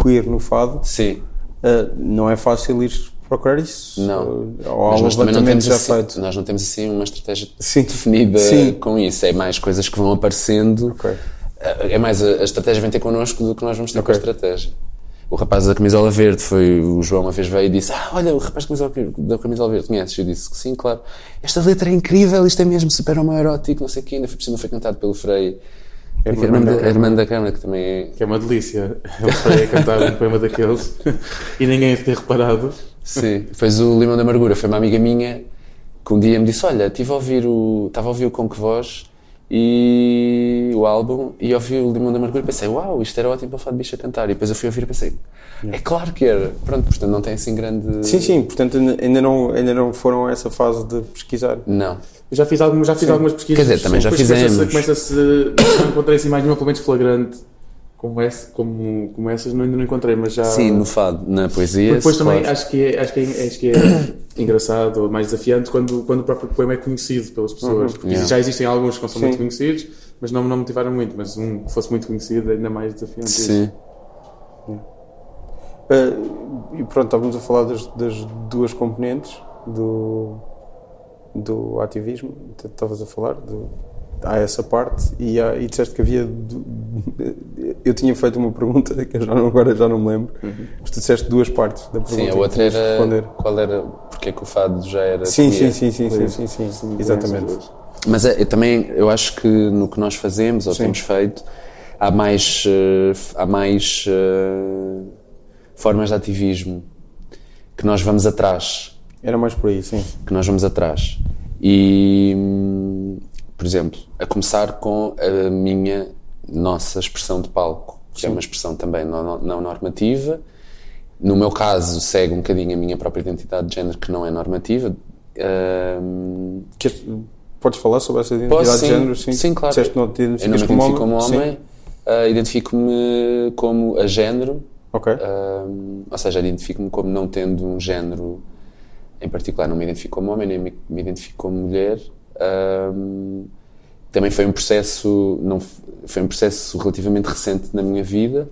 S2: queer no fado,
S3: Sim.
S2: ah, não é fácil ir procurar isso?
S3: Não.
S2: Ou um
S3: nós também não temos,
S2: já
S3: assim,
S2: feito?
S3: nós não temos assim uma estratégia
S2: Sim.
S3: definida
S2: Sim.
S3: com isso. É mais coisas que vão aparecendo.
S2: Ok.
S3: É mais a, a estratégia vem ter connosco do que nós vamos ter com a estratégia. O rapaz da camisola verde foi o João uma vez veio e disse: Ah, olha, o rapaz da camisola, verde- da camisola verde, conheces? Eu disse que sim, claro. Esta letra é incrível, isto é mesmo super homoerótico, não sei o quê. Ainda foi por cima, foi cantado pelo Frei.
S2: É
S3: A
S2: Irmã
S3: irmã
S2: da
S3: da,
S2: Câmara.
S3: da Câmara, que também é.
S4: Que é uma delícia. Ele foi a cantar um poema daqueles e ninguém ter reparado.
S3: Sim, depois o Limão da Amargura foi uma amiga minha que um dia me disse: Olha, estive a ouvir o. Estava a ouvir o Com Que Voz e o álbum e ouvi o Limão da Amargura e pensei: Uau, isto era ótimo para falar de bicho a cantar. E depois eu fui ouvir e pensei: É claro que era. Pronto, portanto não tem assim grande.
S2: Sim, sim, portanto ainda- não, ainda não foram a essa fase de pesquisar.
S3: Não.
S4: Eu já fiz, algumas, já fiz algumas pesquisas.
S3: Quer dizer, também já fizemos.
S4: Começa-se. começa-se- não encontrei assim mais nenhuma, pelo menos flagrante, como, esse, como, como essas, não, ainda não encontrei, mas já.
S3: Sim, no fado, na poesia.
S4: Depois também
S3: claro.
S4: acho que, é, acho, que é, acho que é engraçado ou mais desafiante quando, quando o próprio poema é conhecido pelas pessoas. Porque
S3: Yeah.
S4: já existem alguns que não são
S2: Sim.
S4: muito conhecidos, mas não, não me motivaram muito. Mas um que fosse muito conhecido é ainda mais desafiante.
S3: Sim.
S2: Ah, e pronto, estávamos a falar das, das duas componentes do, do ativismo. Estavas a falar, do, há essa parte e, há, e disseste que havia. eu tinha feito uma pergunta que eu já não, agora já não me lembro, mas tu disseste duas partes da pergunta.
S3: Sim, a outra era.
S2: responder.
S3: Qual era. Porque é que o fado já era.
S2: Sim, sim, sim, sim, sim, sim, sim,
S4: Sim,
S2: exatamente.
S3: Mas é, eu também, eu acho que no que nós fazemos ou
S2: Sim.
S3: temos feito, há mais, eh, há mais eh, formas de ativismo que nós vamos atrás,
S2: Era mais por aí, sim.
S3: que nós vamos atrás. E, hum, por exemplo, a começar com a minha, nossa expressão de palco, que é uma expressão também não, não normativa. No meu caso, segue um bocadinho a minha própria identidade de género, que não é normativa. Hum,
S2: Queres- podes falar sobre essa identidade
S3: Posso,
S2: de
S3: sim.
S2: género? Sim,
S3: Sim, claro.
S2: Disseste que não te
S3: Eu não me
S2: identificas como
S3: identifico como
S2: homem?
S3: homem, ah, identifico-me como a género,
S2: Ok.
S3: ou seja, identifico-me como não tendo um género em particular. Não me identifico como homem, nem me, me identifico como mulher. Ah, também foi um processo, não, foi um processo relativamente recente na minha vida.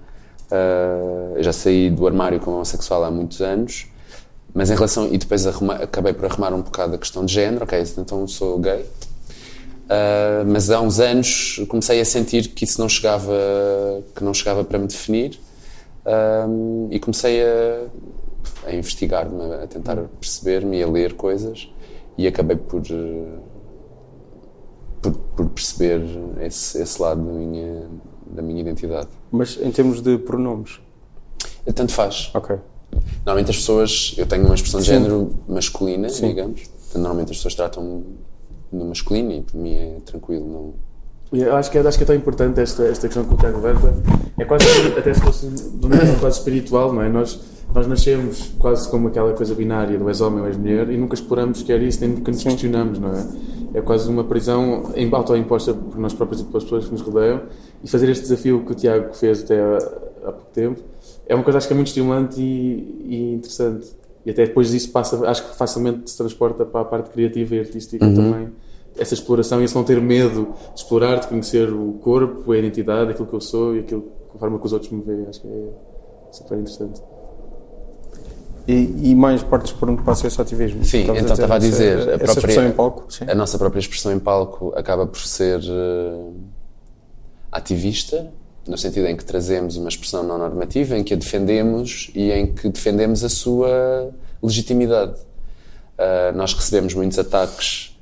S3: Eu já saí do armário como homossexual há muitos anos, mas em relação e depois arruma- acabei por arrumar um bocado a questão de género. Ok, então sou gay. Uh, mas há uns anos comecei a sentir que isso não chegava que não chegava para me definir um, e comecei a, a investigar-me a tentar perceber-me e a ler coisas e acabei por, uh, por por perceber esse, esse lado da minha, da minha identidade.
S2: Mas em termos de pronomes?
S3: Tanto faz.
S2: Ok.
S3: Normalmente as pessoas, eu tenho uma expressão de
S2: Sim.
S3: género masculina,
S2: Sim.
S3: digamos. Portanto, normalmente as pessoas tratam no masculino e para mim é tranquilo. Não...
S4: Eu acho que, é- acho que é tão importante esta, esta questão que o Tiago levanta. É quase, até se fosse de um nível quase espiritual, não é? Nós, nós nascemos quase como aquela coisa binária do és homem ou és mulher e nunca exploramos sequer isso, nem nunca nos questionamos, não é? É quase uma prisão em- autoimposta por nós próprios e pelas pessoas que nos rodeiam. E fazer este desafio que o Tiago fez até há, pouco tempo é uma coisa acho que é muito estimulante e, e interessante. E até depois disso passa, acho que facilmente se transporta para a parte criativa e artística também. Essa exploração e esse não ter medo de explorar, de conhecer o corpo, a identidade, aquilo que eu sou e aquilo, a forma que os outros me veem. Acho que é super interessante.
S2: E, e mais partes por onde passa esse ativismo?
S3: Sim,
S2: Estavas
S3: então estava a
S2: essa-
S3: dizer, a
S2: Essa
S3: própria-
S2: expressão em palco? Sim.
S3: A nossa própria expressão em palco acaba por ser eh, ativista, no sentido em que trazemos uma expressão não normativa, em que a defendemos e em que defendemos a sua legitimidade. Ah, nós recebemos muitos ataques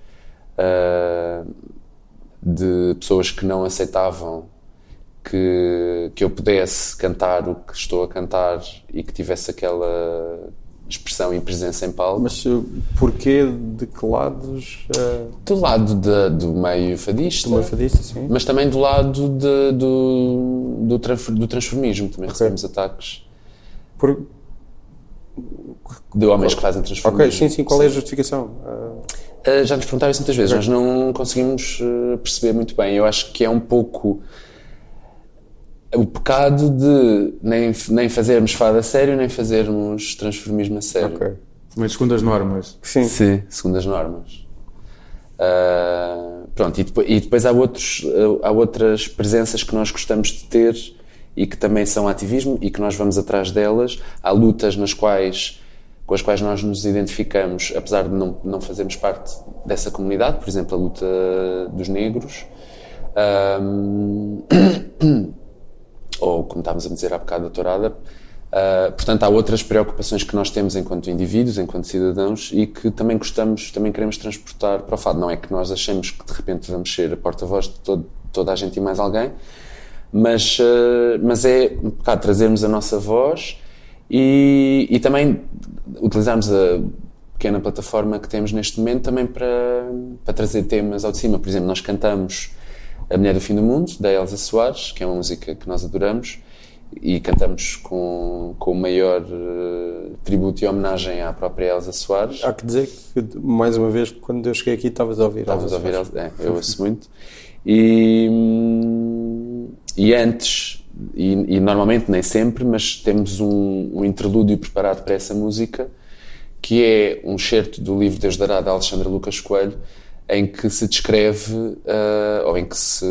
S3: ah, de pessoas que não aceitavam que, que eu pudesse cantar o que estou a cantar e que tivesse aquela expressão e presença em palco.
S2: Mas uh, porquê, de que lados? Uh,
S3: Do lado da- do meio fadista,
S2: uma fadista, sim.
S3: mas também do lado de- do, do, do transformismo. Também recebemos ataques
S2: Por-
S3: de homens que fazem transformismo.
S2: ok, sim, sim. Qual é a justificação? Uh,
S3: Uh, já nos perguntaram isso muitas vezes, nós não conseguimos perceber muito bem. Eu acho que é um pouco o pecado de nem, nem fazermos fado a sério, nem fazermos transformismo a sério.
S2: ok.
S4: Mas segundo as normas.
S2: Sim.
S3: Sim, segundo as normas. Ah, pronto, e depois, e depois há, outros, ah, há outras presenças que nós gostamos de ter e que também são ativismo e que nós vamos atrás delas. Há lutas nas quais, com as quais nós nos identificamos, apesar de não, não fazermos parte dessa comunidade, por exemplo, a luta dos negros. Ahm, ou como estávamos a dizer há bocado, a tourada. Uh, portanto, há outras preocupações que nós temos enquanto indivíduos, enquanto cidadãos, e que também gostamos, também queremos transportar para o fado. Não é que nós achemos que de repente vamos ser a porta-voz de todo- toda a gente e mais alguém, mas, uh, mas é um bocado trazermos a nossa voz e, e também utilizarmos a pequena plataforma que temos neste momento também para, para trazer temas ao de cima. Por exemplo, nós cantamos A Mulher do Fim do Mundo, da Elsa Soares, que é uma música que nós adoramos, e cantamos com, com o maior eh, tributo e homenagem à própria Elsa Soares.
S2: Há que dizer que, mais uma vez, quando eu cheguei aqui, estavas a ouvir.
S3: Estavas a ouvir. Elsa- é, eu ouço muito. E, e antes, e, e normalmente nem sempre, mas temos um, um interlúdio preparado para essa música, que é um certo do livro Deus Dará, de Alexandre Lucas Coelho, em que se descreve, ah, ou em que se,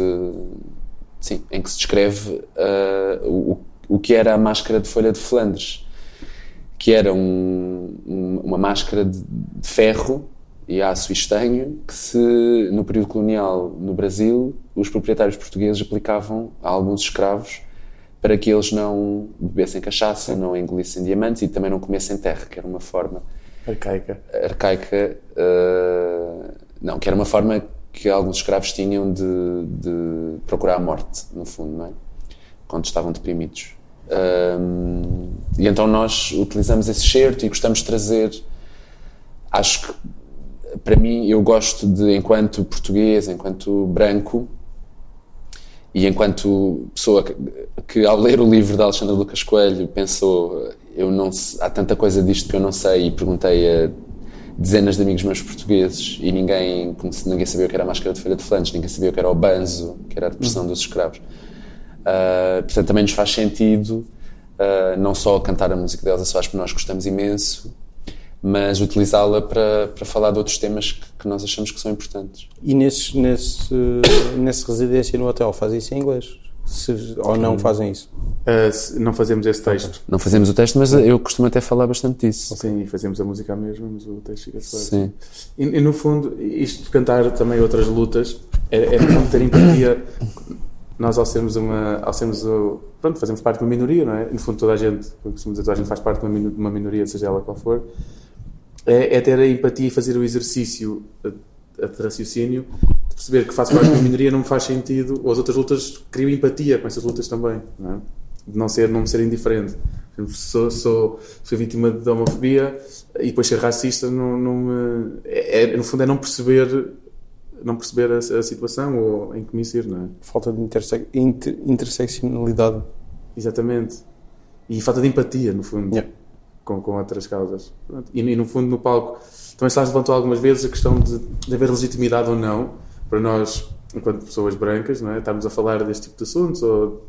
S3: sim, em que se descreve ah, o, o que era a máscara de folha de Flandres, que era um- um- uma máscara de, de ferro e aço e estanho que se, no período colonial no Brasil, os proprietários portugueses aplicavam a alguns escravos para que eles não bebessem cachaça, não engolissem diamantes e também não comessem terra, que era uma forma
S4: Arcaica.
S3: arcaica, eh, não, que era uma forma que alguns escravos tinham de, de procurar a morte, no fundo, não é? Quando estavam deprimidos. Ahm, e então nós utilizamos esse certo e gostamos de trazer. Acho que, para mim, eu gosto de, enquanto português, enquanto branco, e enquanto pessoa que, que, ao ler o livro de Alexandre Lucas Coelho pensou eu não há tanta coisa disto que eu não sei e perguntei a dezenas de amigos meus portugueses e ninguém ninguém sabia o que era a máscara de folha de Flandres ninguém sabia o que era o banzo que era a depressão dos escravos. Ah, portanto também nos faz sentido ah, não só cantar a música delas Soares porque nós gostamos imenso mas utilizá-la para, para falar de outros temas que, que nós achamos que são importantes.
S2: E nesse, nesse, nesse residência no hotel, fazem isso em inglês? Se- ou não fazem isso?
S4: Ah, se- não fazemos esse texto.
S3: Não fazemos o teste, mas eu costumo até falar bastante disso.
S4: Sim, e fazemos a música à mesma, mas o texto fica claro.
S3: Sim.
S4: E, e, no fundo, isto de cantar também outras lutas é, é no fundo, ter empatia. Nós, ao sermos uma. Ao sermos o, pronto, fazemos parte de uma minoria, não é? No fundo, toda a gente, como costumo dizer, toda a gente faz parte de uma, minu- de uma minoria, seja ela qual for. É, é ter a empatia e fazer o exercício de raciocínio perceber que faço parte de uma minoria não me faz sentido, ou as outras lutas criam empatia com essas lutas também, não é? De não, ser, não me ser indiferente. Sou, sou, sou vítima de homofobia e depois ser racista não, não me, é, é- no fundo é não perceber não perceber a, a situação ou em que me insiro, não é?
S2: Falta de interse inter interseccionalidade.
S4: Exatamente. E falta de empatia, no fundo,
S2: Yeah.
S4: com, com outras causas. E, e, no fundo, no palco, também se levantou algumas vezes a questão de, de haver legitimidade ou não para nós, enquanto pessoas brancas, não é? estarmos a falar deste tipo de assuntos. Ou,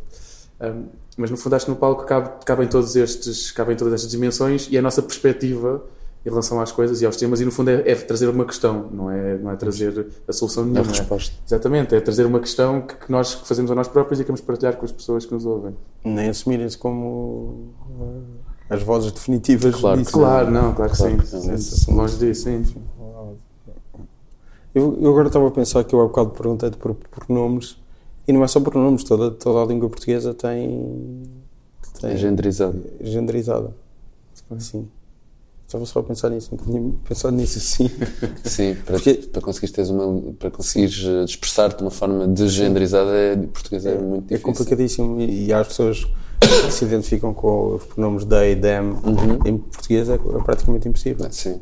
S4: um, mas no fundo, acho que no palco cabe, cabem, todos estes, cabem todas estas dimensões e a nossa perspectiva em relação às coisas e aos temas, e no fundo é, é trazer uma questão, não é, não é trazer a solução
S3: A
S4: nenhuma.
S3: resposta.
S4: Exatamente, é trazer uma questão que, que nós que fazemos a nós próprios e queremos partilhar com as pessoas que nos ouvem.
S2: Nem assumirem-se como eh, as vozes definitivas
S3: Claro,
S2: disso.
S4: Claro, não, claro que
S3: Claro
S4: sim.
S3: que.
S4: Sim, Longe disso, sim.
S2: Eu, eu agora estava a pensar que eu há bocado perguntei-te por pronomes e não é só pronomes, toda, toda a língua portuguesa tem. tem
S3: É genderizado.
S2: genderizada. Sim. Estava só a pensar nisso, não tinha pensado nisso assim.
S3: Sim, para,
S2: Porque-
S3: para conseguires, teres uma, para conseguires eh, expressar-te de uma forma degenderizada, é, português é, muito
S2: É
S3: difícil.
S2: complicadíssimo e, e há as pessoas que se identificam com os pronomes they, them
S3: Uhum.
S2: em português é, é praticamente impossível.
S3: É, Sim,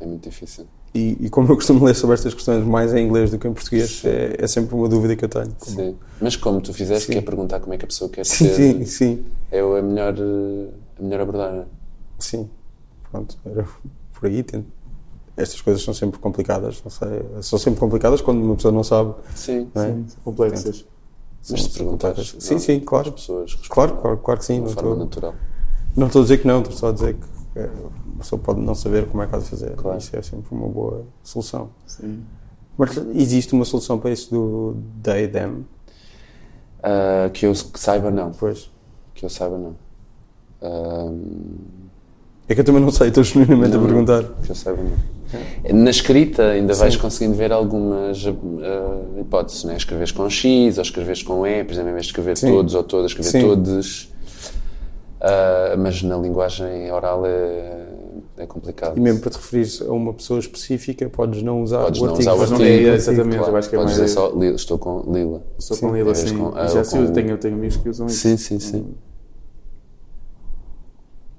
S3: é muito difícil.
S2: E, e como eu costumo ler sobre estas questões mais em inglês do que em português, é, é sempre uma dúvida que eu tenho.
S3: Sim. Mas como tu fizeste,
S2: Sim.
S3: que é perguntar como é que a pessoa quer
S2: Sim,
S3: ser,
S2: sim, sim.
S3: é o- a melhor, a melhor abordagem.
S2: Sim. Pronto, era por aí. tento- Estas coisas são sempre complicadas, não sei, são sempre complicadas quando uma pessoa não sabe.
S3: Sim,
S2: Não é?
S4: Complexas.
S3: mas se perguntares.
S2: Sim,
S3: não,
S2: sim, claro.
S3: as pessoas
S2: Claro, claro, claro que sim.
S3: de uma forma
S2: estou,
S3: natural.
S2: não estou a dizer que não, estou só a dizer que eh, a pessoa pode não saber como é que há de fazer.
S3: Claro.
S2: Isso é sempre uma boa solução.
S4: Sim.
S2: Mas existe uma solução para isso do they, them?
S3: Ah, que eu saiba, não.
S2: Pois.
S3: Que eu saiba, não. Ah,
S2: É que eu também não sei, estou genuinamente a perguntar.
S3: que eu saiba, não. Na escrita ainda vais conseguindo ver algumas ah, hipóteses, né? Escreves com X ou escreves com E, por exemplo, em vez de escrever
S2: Sim.
S3: todos ou todas, escrever
S2: Sim.
S3: todos. Ah, mas na linguagem oral é, é complicado.
S2: E mesmo para te referires a uma pessoa específica, podes não usar
S3: Podes
S2: o
S3: não
S2: artigo.
S3: usar o
S4: Mas não
S3: artigo.
S4: é exatamente,
S3: claro.
S4: acho que é
S3: Podes
S4: mais-
S3: dizer só Lila, estou com Lila.
S4: Sou
S2: Sim.
S4: com Lila,
S3: vez
S4: sim.
S3: com- ah,
S4: já sei, eu tenho, eu tenho amigos que usam isso.
S3: Sim, sim, sim.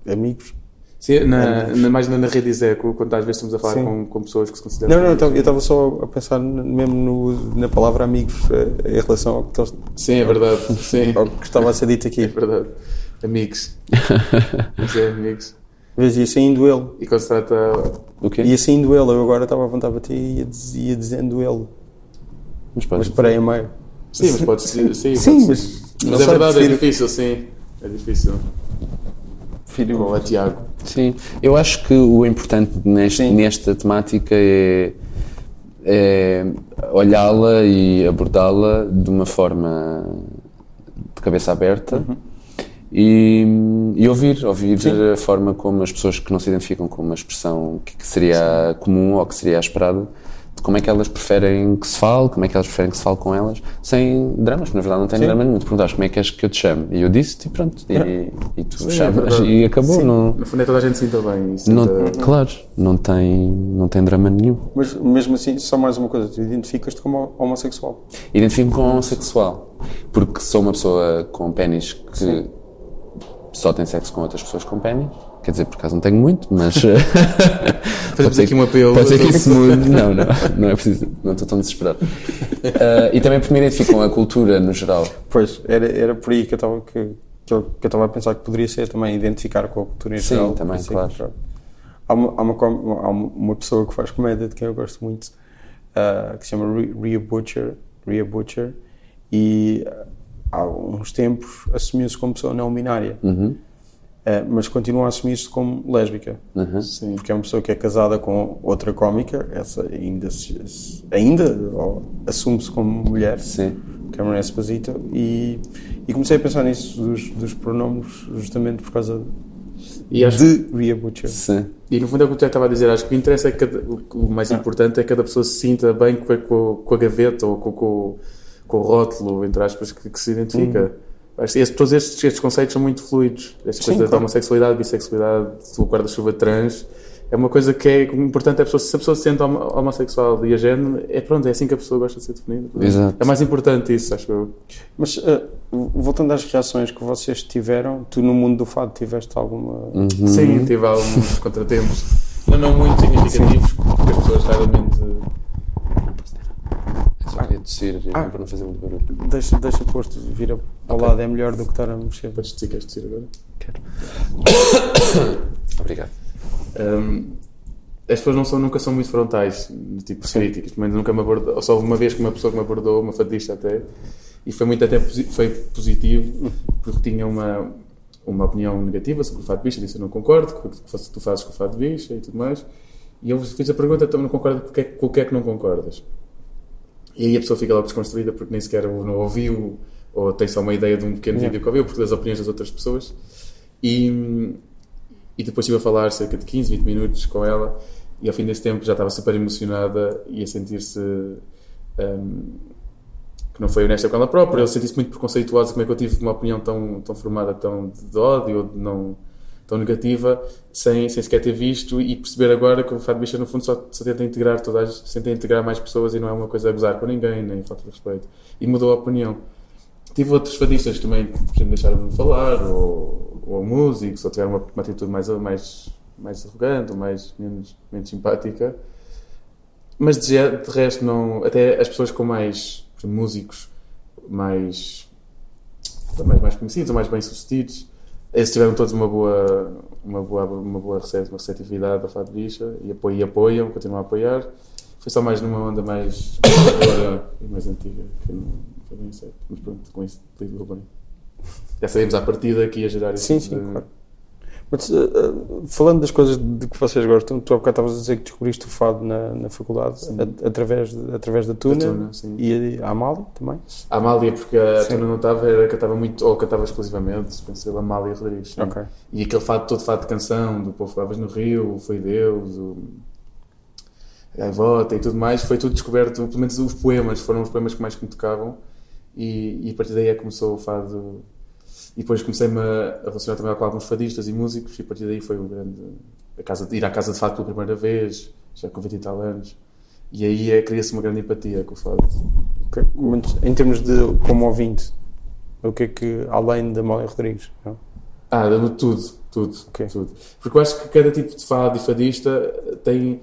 S2: Amigos.
S4: Sim, na, na- mais na, na rede Execo, quando às vezes estamos a falar
S2: Sim.
S4: com, com pessoas que se consideram.
S2: Não, não, então, eu
S4: amigos.
S2: estava só a pensar mesmo no- na palavra amigos eh, em relação ao que, eles-
S4: Sim, é verdade. Sim,
S2: ao que estava a ser dito
S4: é
S2: aqui.
S4: verdade. Amigos. Mas é, amigos.
S2: Vês, ia saindo ele.
S4: E quando se trata.
S3: O quê?
S2: Ia saindo ele. Eu agora estava a apontar para ti e ia, diz- ia dizendo ele.
S3: Mas
S2: Mas parei a meio.
S4: Sim, mas pode ser. Sim,
S2: Sim,
S4: pode
S2: mas.
S4: ser.
S2: não
S4: Mas é
S2: sei,
S4: verdade, é
S2: prefiro-
S4: difícil, sim. É difícil.
S2: prefiro-
S4: Bom, é Tiago.
S3: Sim, eu acho que o importante neste,
S2: Sim.
S3: nesta temática é, é olhá-la e abordá-la de uma forma de cabeça aberta
S2: Uhum.
S3: E, e ouvir, ouvir a forma como as pessoas que não se identificam com uma expressão que, que seria comum ou que seria esperada, de como é que elas preferem que se fale, como é que elas preferem que se fale com elas, sem dramas, na verdade não tem
S2: Sim.
S3: drama nenhum. Tu perguntaste como é que queres que eu te chame e eu disse-te e pronto, e, e tu
S4: Sim, é
S3: chamas
S4: verdade.
S3: e acabou.
S4: Sim.
S3: Não,
S4: No fundo é toda a gente se sinta bem. e
S3: não,
S4: sinta-
S3: claro, não tem, não tem drama nenhum.
S2: Mas mesmo assim, só mais uma coisa. Tu identificas-te como homossexual.
S3: Identifico-me com homossexual, porque sou uma pessoa com pênis que só tem sexo com outras pessoas com pênis. Quer dizer, por acaso não tenho muito, mas.
S4: Fazemos aqui um apelo.
S3: Pode ser que isso mude. Não, não, não é preciso. Não estou tão desesperado. Ah, e também porque me identifico com a cultura no geral.
S2: Pois, era, era por aí que eu estava que, que eu que eu estava a pensar que poderia ser também identificar com a cultura em
S3: Sim,
S2: geral.
S3: também,
S2: Assim,
S3: claro.
S2: pronto. Há uma, há, uma, há uma pessoa que faz comédia de quem eu gosto muito ah, que se chama Rhea- Butcher, Rhea Butcher e há uns tempos assumiu-se como pessoa não binária.
S3: Uhum.
S2: Ah, mas continua a assumir-se como lésbica.
S4: Sim.
S2: Porque é uma pessoa que é casada com outra cómica, essa ainda, se- ainda assume-se como mulher.
S3: Sim.
S2: Cameron Esposito e, e comecei a pensar nisso dos, dos pronomes justamente por causa
S4: E acho
S2: de Rhea Butcher.
S3: Sim.
S4: E no fundo é o que o Tiago estava a dizer, acho que o interesse é que o, mais importante é que cada pessoa se sinta bem com, a- com, a- com a gaveta ou com, com, com o rótulo, entre aspas, que, que se identifica. Acho que este- todos estes, estes conceitos são muito fluidos. Esta
S2: Sim,
S4: coisa da
S2: claro.
S4: homossexualidade, bissexualidade, do guarda-chuva trans, é uma coisa que é importante. A pessoa, se a pessoa se sente homo- homossexual e a género, é pronto, é assim que a pessoa gosta de ser definida.
S3: Exato.
S4: É mais importante isso, acho eu.
S2: Mas eh, voltando às reações que vocês tiveram, tu no mundo do fado tiveste alguma.
S3: Uhum.
S4: Sim, tive alguns contratempos. Não, não muito significativos, porque as pessoas raramente.
S3: Tossir
S2: Ah.
S3: para não fazer muito barulho.
S2: Deixa, deixa posto, vira para o
S3: Ok.
S2: lado, é melhor do que estar a mexer.
S4: Podes dizer que és tossir agora?
S3: Obrigado.
S4: Hum, as pessoas não são, nunca são muito frontais tipo de críticas, pelo menos nunca me abordou, ou só houve uma vez que uma pessoa que me abordou, uma fadista até, e foi muito até foi positivo, porque tinha uma, uma opinião negativa sobre o fado de bicha, disse eu não concordo com o que tu- fazes com o fado de bicha e tudo mais, e eu fiz a pergunta, então não concordo com o que é, com o que, é que não concordas? E aí a pessoa fica logo desconstruída porque nem sequer não ouviu, ou tem só uma ideia de um pequeno
S2: Yeah.
S4: vídeo que ouviu, porque das opiniões das outras pessoas. E, e depois estive a falar cerca de 15, 20 minutos com ela, e ao fim desse tempo já estava super emocionada e a sentir-se hum, que não foi honesta com ela própria. Eu senti-se muito preconceituosa, como é que eu tive uma opinião tão, tão formada, tão de ódio ou de não tão negativa, sem, sem sequer ter visto e perceber agora que o Fado Bicha, no fundo, só, só tenta integrar todas, as- tenta integrar mais pessoas e não é uma coisa a gozar com ninguém, nem falta de respeito. E mudou a opinião. Tive outros fadistas que também, por exemplo, deixaram-me falar, ou, ou músicos, ou tiveram uma, uma atitude mais, mais, mais arrogante, ou mais, menos, menos simpática. Mas de, de resto, não, até as pessoas com mais exemplo, músicos mais, mais, mais conhecidos, ou mais bem-sucedidos, esses tiveram todos uma boa, uma boa, uma boa receptividade da Fado Bicha e apoiam, e apoiam, continuam a apoiar. Foi só mais numa onda mais conservadora e mais antiga, que não foi bem certo. Mas pronto, com isso lido bem. Já sabíamos à partida que ia gerar isso.
S2: Sim, sim, claro. Mas, eh, falando das coisas de que vocês gostam, tu há bocado estavas a dizer que descobriste o fado na, na faculdade, a- através, através da Tuna,
S4: Tuna, sim.
S2: e a Amália também.
S4: A Amália, porque a
S2: Sim.
S4: Tuna não estava, era cantava muito, ou cantava exclusivamente, pensei, a Amália Rodrigues. sim.
S2: Ok.
S4: E aquele fado, todo fado de canção, do Povo Favas no Rio, Foi Deus, o Gaivota e tudo mais, foi tudo descoberto, pelo menos os poemas foram os poemas que mais me tocavam, e, e a partir daí é que começou o fado. E depois comecei-me a, a relacionar também com alguns fadistas e músicos, e a partir daí foi o grande. A casa, ir à casa de fado pela primeira vez, já com 20 e tal anos, e aí é, cria-se uma grande empatia com o fado.
S2: Ok. Mas, em termos de como ouvinte, o que é que, além da Amália Rodrigues, não?
S4: Ah, tudo, tudo,
S2: Ok.
S4: tudo. Porque eu acho que cada tipo de fado e fadista tem.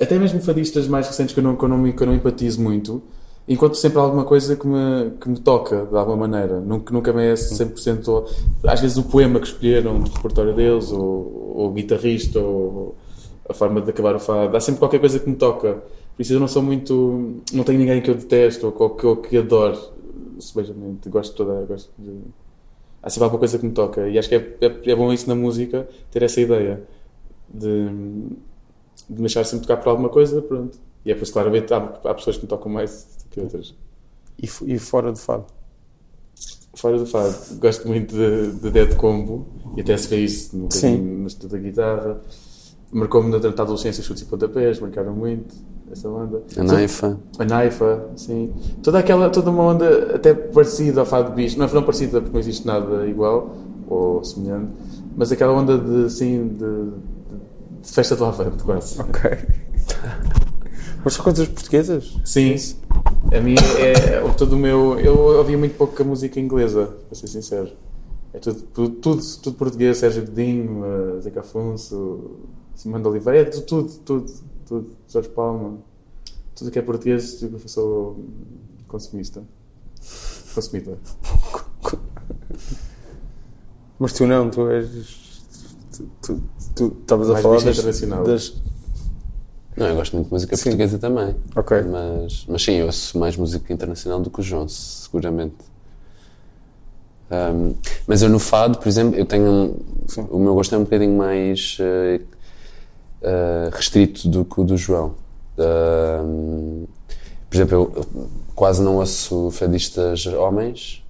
S4: Até mesmo fadistas mais recentes que eu não, que eu não, que eu não empatizo muito, encontro sempre alguma coisa que me, que me toca, de alguma maneira. Nunca, nunca me é 100%. ou- Às vezes o poema que escolheram do repertório deles, ou, ou o guitarrista, ou a forma de acabar o fado. Há sempre qualquer coisa que me toca. Por isso eu não sou muito. Não tenho ninguém que eu detesto ou que, ou que adoro, sebejamente. Gosto de toda. Gosto de, há sempre alguma coisa que me toca e acho que é, é, é bom isso na música ter essa ideia de, de me deixar sempre tocar por alguma coisa pronto e é por isso claramente há, há pessoas que me tocam mais do que outras
S2: E, e fora do fado?
S4: fora do fado gosto muito de, de Dead Combo e até se vê isso no, estudo da guitarra marcou-me na adolescência chutes e pontapés marcaram muito essa onda
S3: A Naifa.
S4: A Naifa, sim. Toda aquela, toda uma onda até parecida ao Fado Bicho. Não, não parecida porque não existe nada igual ou semelhante, mas aquela onda de, assim, de, de- de festa do Avante, quase.
S2: Ok. Mas são coisas portuguesas?
S4: Sim. A mim é o- todo o meu. Eu ouvia muito pouco a música inglesa, para ser sincero. É tudo, tudo, tudo, tudo português, Sérgio Godinho, eh, Zeca Afonso, Simão de Oliveira, é tudo, tudo, tudo, tudo. Jorge Palma. Tudo que é português, eu sou consumista. Consumidor.
S2: Mas tu não, tu és. Tu- estavas a falar das,
S4: internacional.
S2: das.
S3: Não, eu gosto muito de música
S2: Sim.
S3: portuguesa também.
S2: Ok.
S3: Mas, mas sim, eu ouço mais música internacional do que o João, seguramente. Ahm, mas eu no fado, por exemplo, eu tenho. um-
S2: Sim.
S3: O meu gosto é um bocadinho mais eh, eh, restrito do que o do João. Ahm, por exemplo, eu eu quase não ouço fadistas homens.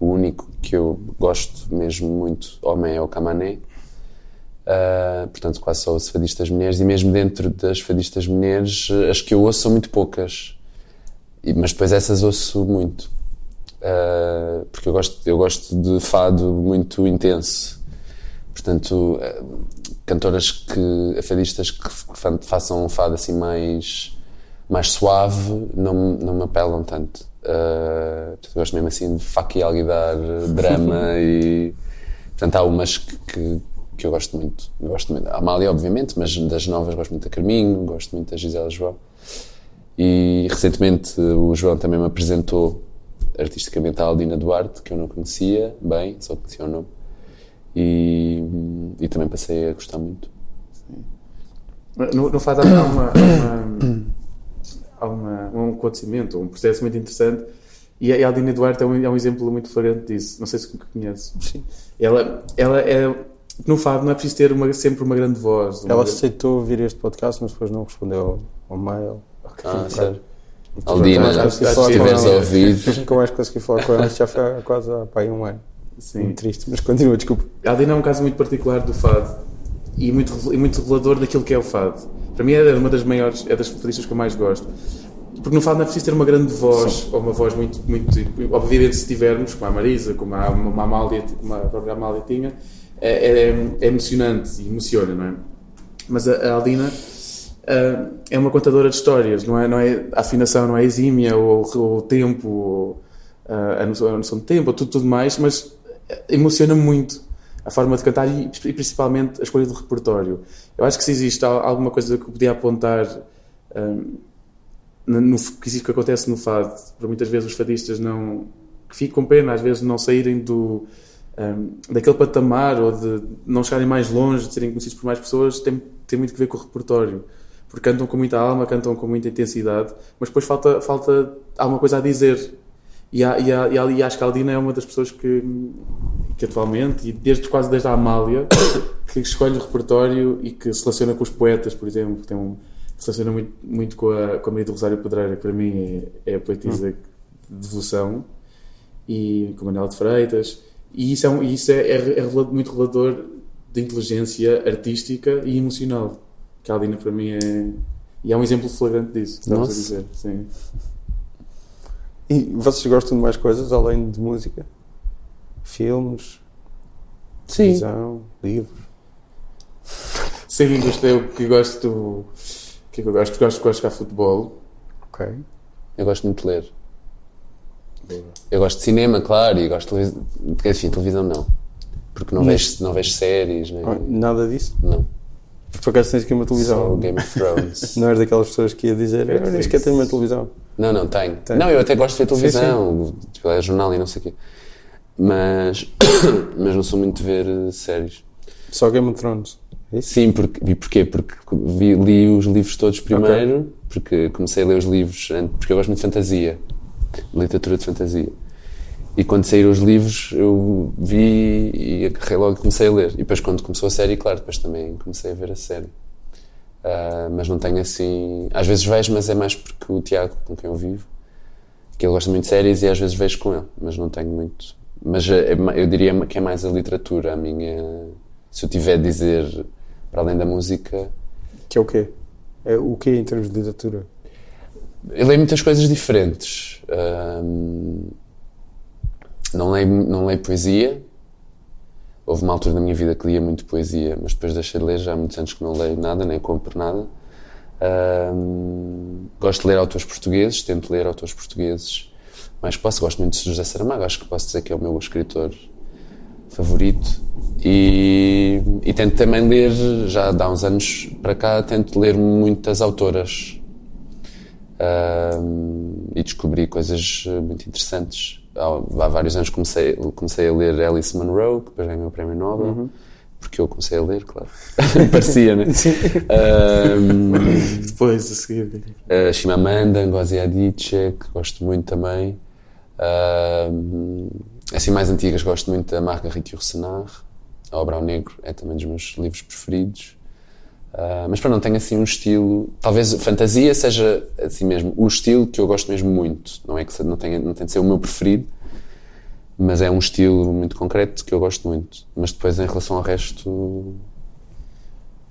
S3: O único que eu gosto mesmo muito homem é o Camané. Uh, portanto, quase só ouço fadistas mulheres, e mesmo dentro das fadistas mulheres, as que eu ouço são muito poucas. E- mas depois essas ouço muito. Uh, porque eu gosto, eu gosto de fado muito intenso. Portanto, uh, cantoras que, fadistas que fa- façam um fado assim mais, mais suave não, não me apelam tanto. Portanto, gosto mesmo assim de faca e alguidar, drama e. Portanto, há umas que, que, que eu gosto muito. Eu gosto muito. A Amália, obviamente, mas das novas gosto muito da Carminho, gosto muito da Gisela João. E recentemente o João também me apresentou artisticamente a Aldina Duarte, que eu não conhecia bem, só conhecia o nome. E, e também passei a gostar muito.
S4: No, no fado há uma, uma, há uma, um acontecimento, um processo muito interessante e a Aldina Duarte é um, é um exemplo muito flagrante disso. Não sei se conheces.
S2: Sim.
S4: Ela, ela é. No fado não é preciso ter uma, sempre uma grande voz. uma
S2: Ela
S4: grande-
S2: aceitou vir a este podcast, mas depois não respondeu ao, ao mail.
S3: Ah, sério?
S2: E tu
S3: Aldina,
S4: se
S2: falar com
S3: tiveres
S2: ela.
S3: ouvido.
S2: Nunca mais consegui falar com ela, isto já foi há quase há pá, um ano.
S4: Sim.
S2: Muito triste, mas continua, desculpa.
S4: A Aldina é um caso muito particular do fado e muito, e muito revelador daquilo que é o fado. Para mim é uma das maiores, é das fadistas que eu mais gosto. Porque no fado não é preciso ter uma grande voz, ou uma voz muito, muito. Obviamente, se tivermos, como a Marisa, como a, uma Amália, como a própria Amália tinha, é, é, é emocionante e emociona, não é? Mas a, a Aldina ah, é uma contadora de histórias, não é, não é, a afinação não é exímia, ou, o tempo, ou ah, a, noção, a noção de tempo, ou tudo, tudo mais, mas emociona muito a forma de cantar e, e principalmente a escolha do repertório. Eu acho que se existe al- alguma coisa que eu podia apontar ah, no, que que acontece no fado, para muitas vezes os fadistas não que ficam pena às vezes não saírem do um, daquele patamar ou de não chegarem mais longe, de serem conhecidos por mais pessoas, tem, tem muito que ver com o repertório. Porque cantam com muita alma, cantam com muita intensidade, mas depois falta, falta alguma coisa a dizer. E, há, e, há, e, há- e acho que a Aldina é uma das pessoas que, que atualmente, e desde, quase desde a Amália, que escolhe o repertório e que se relaciona com os poetas, por exemplo, tem um, se relaciona muito, muito com, a, com a Maria do Rosário Pedreira, que para mim é, é a poetisa de devoção, e com a Manuela de Freitas. E isso é, um- isso é, é, é muito revelador de inteligência artística e emocional. Que a Aldina para mim é. E é um exemplo flagrante disso, estamos a
S3: Nossa.
S4: dizer. Sim.
S2: E vocês gostam de mais coisas além de música? Filmes,
S3: Sim.
S2: televisão, livros?
S4: Sim, gostei, eu que gosto. O que é que eu gosto? Gosto, gosto de jogar futebol.
S2: Ok.
S3: Eu gosto muito de ler. Eu gosto de cinema, claro, e gosto de televisão. Enfim, televisão não. Porque não vejo, não vejo séries, nem.
S2: Ah, Nada disso?
S3: Não.
S2: Por acaso tens aqui uma
S3: Só
S2: televisão.
S3: Game of Thrones.
S2: Não és daquelas pessoas que ia dizer, eu nem sequer tenho uma televisão.
S3: Não, não, tenho.
S2: Tem.
S3: Não, eu até gosto de ver televisão, tipo, é jornal e não sei o quê. Mas, mas não sou muito de ver eh, séries.
S2: Só Game of Thrones. É?
S3: Sim, porque, e porquê? Porque vi- li os livros todos primeiro, porque comecei a ler os livros, porque eu gosto muito de fantasia, literatura de fantasia. E quando saíram os livros, eu vi e agarrei logo e comecei a ler. E depois, quando começou a série, claro, depois também comecei a ver a série. Ah, mas não tenho assim. Às vezes vejo, mas é mais porque o Tiago, com quem eu vivo, que ele gosta muito de séries e às vezes vejo com ele, mas não tenho muito. Mas é- é eu diria que é mais a literatura, a minha. Se eu tiver de dizer, para além da música,
S2: Que é o quê? É o quê em termos de literatura?
S3: Eu leio muitas coisas diferentes. Ahm, não, leio, não leio poesia. Houve uma altura da minha vida que lia muito poesia, mas depois deixei de ler, já há muitos anos que não leio nada, nem compro nada. Ahm, gosto de ler autores portugueses, tento ler autores portugueses que posso. Gosto muito de José Saramago, acho que posso dizer que é o meu escritor favorito. E, e tento também ler, já há uns anos para cá, tento ler muitas autoras Ahm, e descobri coisas eh, muito interessantes. Há, há vários anos comecei, comecei a ler Alice Munro, que depois ganhou o Prémio Nobel, porque eu comecei a ler, claro. Parecia, né? Ahm,
S4: Depois a seguir.
S3: Uh, Chimamanda, Ngozi Adichie, que gosto muito também. Uh, assim, mais antigas, gosto muito da Marguerite Yourcenar. A Obra ao Negro é também dos meus livros preferidos. Uh, mas para não tenho assim um estilo. Talvez fantasia seja assim mesmo o estilo que eu gosto mesmo muito. Não é que não tenha, não tem de ser o meu preferido, mas é um estilo muito concreto que eu gosto muito. Mas depois, em relação ao resto,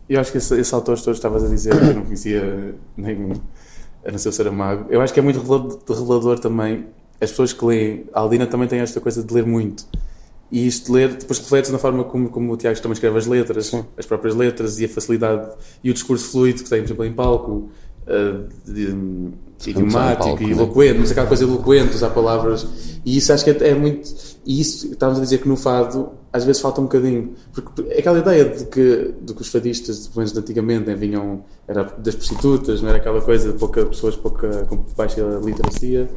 S4: Eu acho que esse, esse autor tu estavas a dizer, que eu não conhecia nem a não ser o eu acho que é muito revelador, revelador também. As pessoas que leem, a Aldina também tem esta coisa de ler muito. E isto ler, depois reflete na forma como, como o Tiago também escreve as letras, as próprias letras e a facilidade e o discurso fluido que tem, por exemplo, em palco, uh, idiomático e
S3: né?
S4: eloquente, mas aquela coisa eloquente, usar palavras. E isso acho que é, é muito. E isso, estávamos a dizer que no fado às vezes falta um bocadinho. Porque é aquela ideia de que, de que os fadistas, pelo menos de antigamente, né, vinham. Era das prostitutas, não era aquela coisa de pouca, pessoas pouca, com baixa literacia.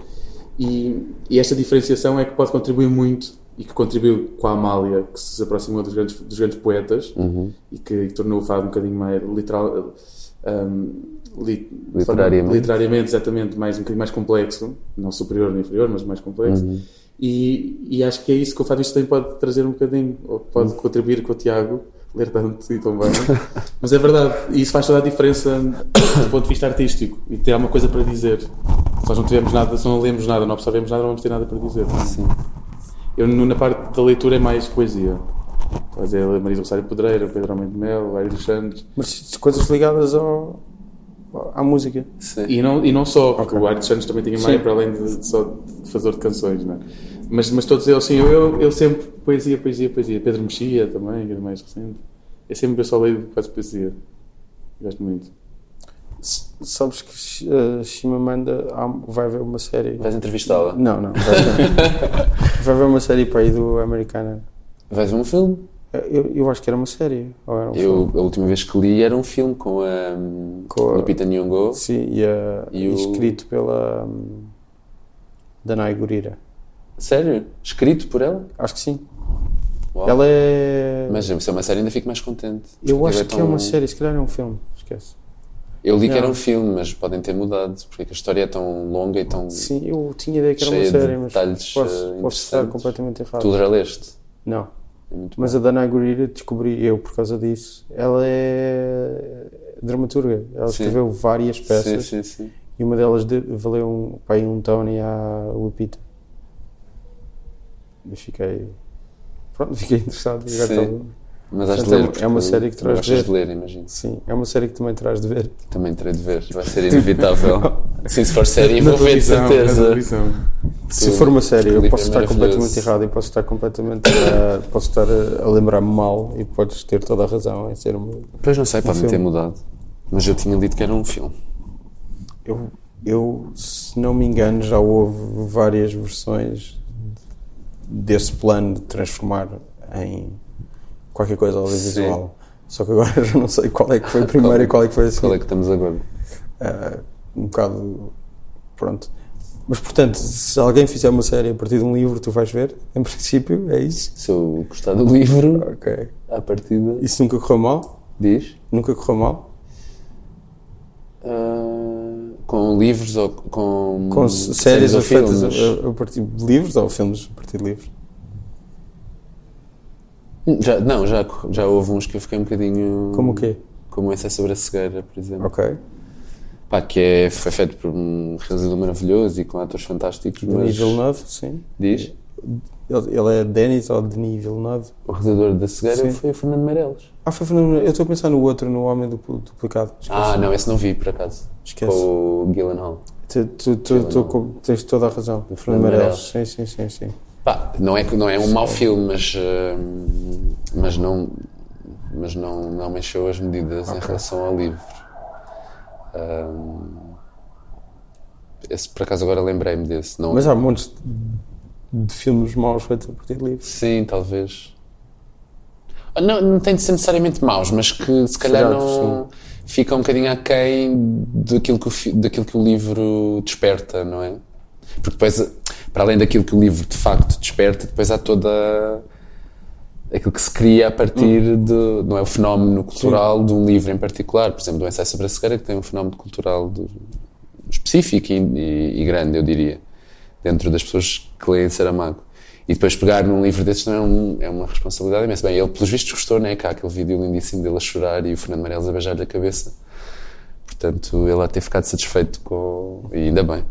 S4: E, e esta diferenciação é que pode contribuir muito e que contribuiu com a Amália, que se aproximou dos grandes, dos grandes poetas e que tornou o fado um bocadinho mais literal. Um, li-
S3: Literariamente.
S4: literariamente, exatamente, mais, um bocadinho mais complexo, não superior nem inferior, mas mais complexo.
S3: Uhum.
S4: E, e acho que é isso que o fadista também pode trazer um bocadinho, ou
S3: Uhum.
S4: pode contribuir com o Tiago, ler tanto e tão bem. mas é verdade, e isso faz toda a diferença do ponto de vista artístico e ter alguma coisa para dizer. Se nós não tivermos nada, se não lemos nada, não absorvemos nada, não vamos ter nada para dizer.
S3: Sim.
S4: Eu, na parte da leitura, é mais poesia. Estás a dizer, Marisa Rosário Pedreira, Pedro de Mel, Aires dos Santos.
S2: Mas coisas ligadas ao, à música.
S3: Sim.
S4: E não, e não só, porque o Aires dos Santos também tinha mais, para além de, de só de fazedor de canções, não é? Mas, mas todos eles, sim, eu, eu, eu sempre poesia, poesia, poesia. Pedro Mexia também, que era mais recente. Eu sempre eu só leio quase poesia. Gosto muito.
S2: Sabes que uh, Chimamanda há- vai haver uma série.
S3: Vais entrevistá-la?
S2: Não, não. Vai haver, vai haver uma série para aí do Americana.
S3: Vais ver um filme?
S2: Eu, eu acho que era uma série. Era um
S3: Eu,
S2: filme.
S3: a última vez que li era um filme com a,
S2: Com a-
S3: Lupita Nyong'o.
S2: Sim, e, uh,
S3: E o-
S2: escrito pela um, Danai Gurira.
S3: Sério? Escrito por ela?
S2: Acho que sim.
S3: Uau.
S2: Ela é.
S3: Mas se é uma série ainda fico mais contente.
S2: eu acho
S3: é
S2: que é
S3: tão-
S2: uma série, se calhar é um filme. Esquece.
S3: Eu li que era
S2: Não.
S3: um filme, mas podem ter mudado, porque a história é tão longa e tão.
S2: Sim, eu tinha ideia que era uma série, mas
S3: detalhes,
S2: posso,
S3: eh,
S2: posso estar completamente errado.
S3: Tu já leste?
S2: Não.
S3: É muito
S2: Mas a Danai Gurira descobri eu por causa disso. Ela é dramaturga. Ela
S3: Sim.
S2: escreveu várias
S3: bom.
S2: peças
S3: Sim, sim, sim.
S2: e uma delas de- valeu um, pá, aí um Tony à Lupita. Mas fiquei. Pronto, fiquei interessado.
S3: Sim. Mas has de
S2: Portanto,
S3: ler.
S2: é uma série que traz
S3: gostas
S2: de
S3: de ler, imagino.
S2: Sim, é uma série que também terás de ver.
S3: Também terei de ver. Vai ser inevitável. Sim, se for série, vou ver de certeza.
S2: Se for uma série, eu posso
S3: é
S2: estar completamente errado e posso estar completamente a, posso estar a, a lembrar-me mal e podes ter toda a razão em ser uma,
S3: Pois não sei, podem
S2: filme.
S3: ter mudado. Mas eu tinha dito que era um filme.
S2: Eu, eu, se não me engano, já houve várias versões desse plano de transformar em qualquer coisa audiovisual. Só que agora já não sei qual é que foi a primeira e qual é que foi a
S3: Qual é que estamos agora?
S2: um bocado. Pronto. Mas portanto, se alguém fizer uma série a partir de um livro, tu vais ver, em princípio, é isso.
S3: Se eu gostar do livro,
S2: Ok.
S3: à partida,
S2: Isso nunca correu mal?
S3: diz.
S2: Nunca correu mal?
S3: Ah, com livros ou com,
S2: Com s- séries,
S3: ou
S2: feitas
S3: filmes?
S2: a, a partir de livros ou filmes a partir de livros?
S3: Já, não, já, já houve uns que eu fiquei um bocadinho.
S2: Como o quê?
S3: Como o Ensaio sobre a Cegueira, por exemplo.
S2: Ok.
S3: Pá, que é, foi feito por um realizador maravilhoso e com atores fantásticos,
S2: Denis
S3: mas.
S2: Villeneuve, sim.
S3: Diz?
S2: Ele, ele é Denis ou Denis Villeneuve?
S3: O realizador da Cegueira
S2: Sim.
S3: foi o Fernando Meirelles.
S2: Ah, foi Fernando. Eu estou a pensar no outro, no Homem Duplicado. Esquece.
S3: Ah, não, esse não vi, por acaso.
S2: Esquece.
S3: Com o Gyllenhaal.
S2: Tu, tu, tu, tu tens toda a razão.
S3: Do
S2: Fernando
S3: Fernando
S2: Meirelles. Sim, sim, sim, sim.
S3: Pá, não é, não é um mau filme, mas, hum, mas não mas não, não mexeu as medidas em relação ao livro. Hum, esse, por acaso agora lembrei-me desse. Não,
S2: Mas há montes de, de filmes maus feitos a partir de livros.
S3: Sim, talvez. Ah, Não, não tem de ser necessariamente maus, mas que se calhar
S2: Falhados,
S3: não fica um bocadinho aquém daquilo que, o, daquilo que o livro desperta, não é? Porque depois, para além daquilo que o livro de facto desperta, depois há toda aquilo que se cria a partir
S2: Hum.
S3: de, não é o fenómeno cultural de um livro em particular, por exemplo, do ensaio sobre a cegueira, que tem um fenómeno cultural de- específico e, e- e grande, eu diria, dentro das pessoas que leem Saramago. E depois pegar num livro desses não é, um- é uma responsabilidade imensa. Bem, ele pelos vistos gostou, né? Cá aquele vídeo lindíssimo dele a chorar e o Fernando Meirelles a beijar-lhe a cabeça. Portanto, ele de ter ficado satisfeito com. E ainda bem.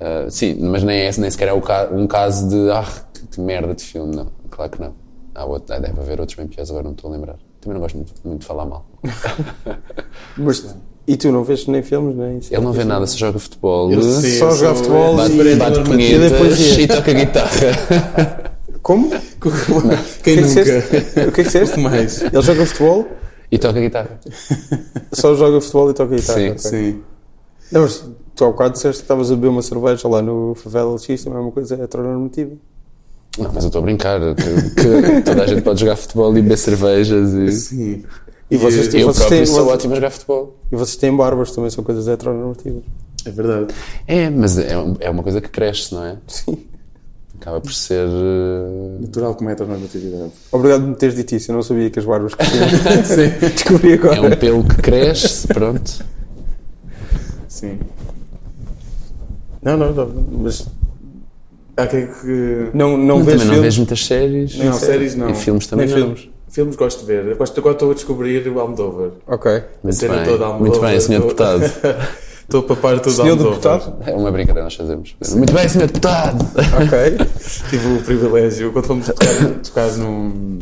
S3: Ah, sim, mas nem, é, nem sequer é o ca- um caso de ah, que, que merda de filme, não. Claro que não. Há outro, deve haver outros bem piores, agora não estou a lembrar. Também não gosto muito, muito de falar mal.
S2: Mas, e tu não vês nem filmes, nem
S3: Ele não vê nada, só joga futebol,
S4: Eu sei,
S2: Só
S4: sou-
S2: futebol
S3: bate,
S2: e-
S3: bate
S2: e depois
S3: e toca guitarra.
S2: Como?
S4: Quem
S2: que
S4: nunca?
S2: O que é que disseste?
S4: Mais?
S2: Ele joga futebol,
S3: E toca guitarra.
S2: só joga futebol e toca guitarra.
S3: Sim,
S2: ok.
S4: Sim.
S2: Não, mas tu há bocado disseste que estavas a beber uma cerveja lá no Favela X, também é uma coisa heteronormativa.
S3: Não, mas eu estou a brincar. Que, que toda a gente pode jogar futebol e beber cervejas. E...
S4: Sim.
S2: E vocês têm-
S3: Eu
S2: vocês
S3: próprio
S2: têm-
S3: sou
S2: vocês-
S3: ótimo a jogar futebol.
S2: E vocês têm barbas, também são coisas heteronormativas.
S4: É verdade.
S3: É, mas é, é uma coisa que cresce, não é?
S2: Sim.
S3: Acaba por ser. eh,
S4: Natural como é a heteronormatividade.
S2: Obrigado por me teres dito isso, eu não sabia que as barbas cresciam.
S4: Sim.
S2: Descobri agora.
S3: É um pelo que cresce, pronto.
S4: Sim.
S2: Não, não, não, mas
S4: Há que. que...
S2: não, não vês
S3: também não
S2: filmes?
S3: vejo muitas séries.
S4: Não, séries não.
S3: E filmes também
S2: Nem
S3: não.
S2: filmes.
S4: Filmes gosto de ver. Eu gosto, agora estou a descobrir o Almodóvar.
S2: Ok.
S4: A
S3: Muito
S4: cena
S3: bem,
S4: toda
S3: muito bem,
S4: Almodóvar.
S3: senhor deputado.
S4: Estou a papar tudo
S2: Senhor
S4: Almodóvar.
S2: deputado?
S3: É uma brincadeira nós fazemos. Muito bem, senhor deputado.
S2: Ok.
S4: Tive o privilégio, quando fomos tocar, tocar num,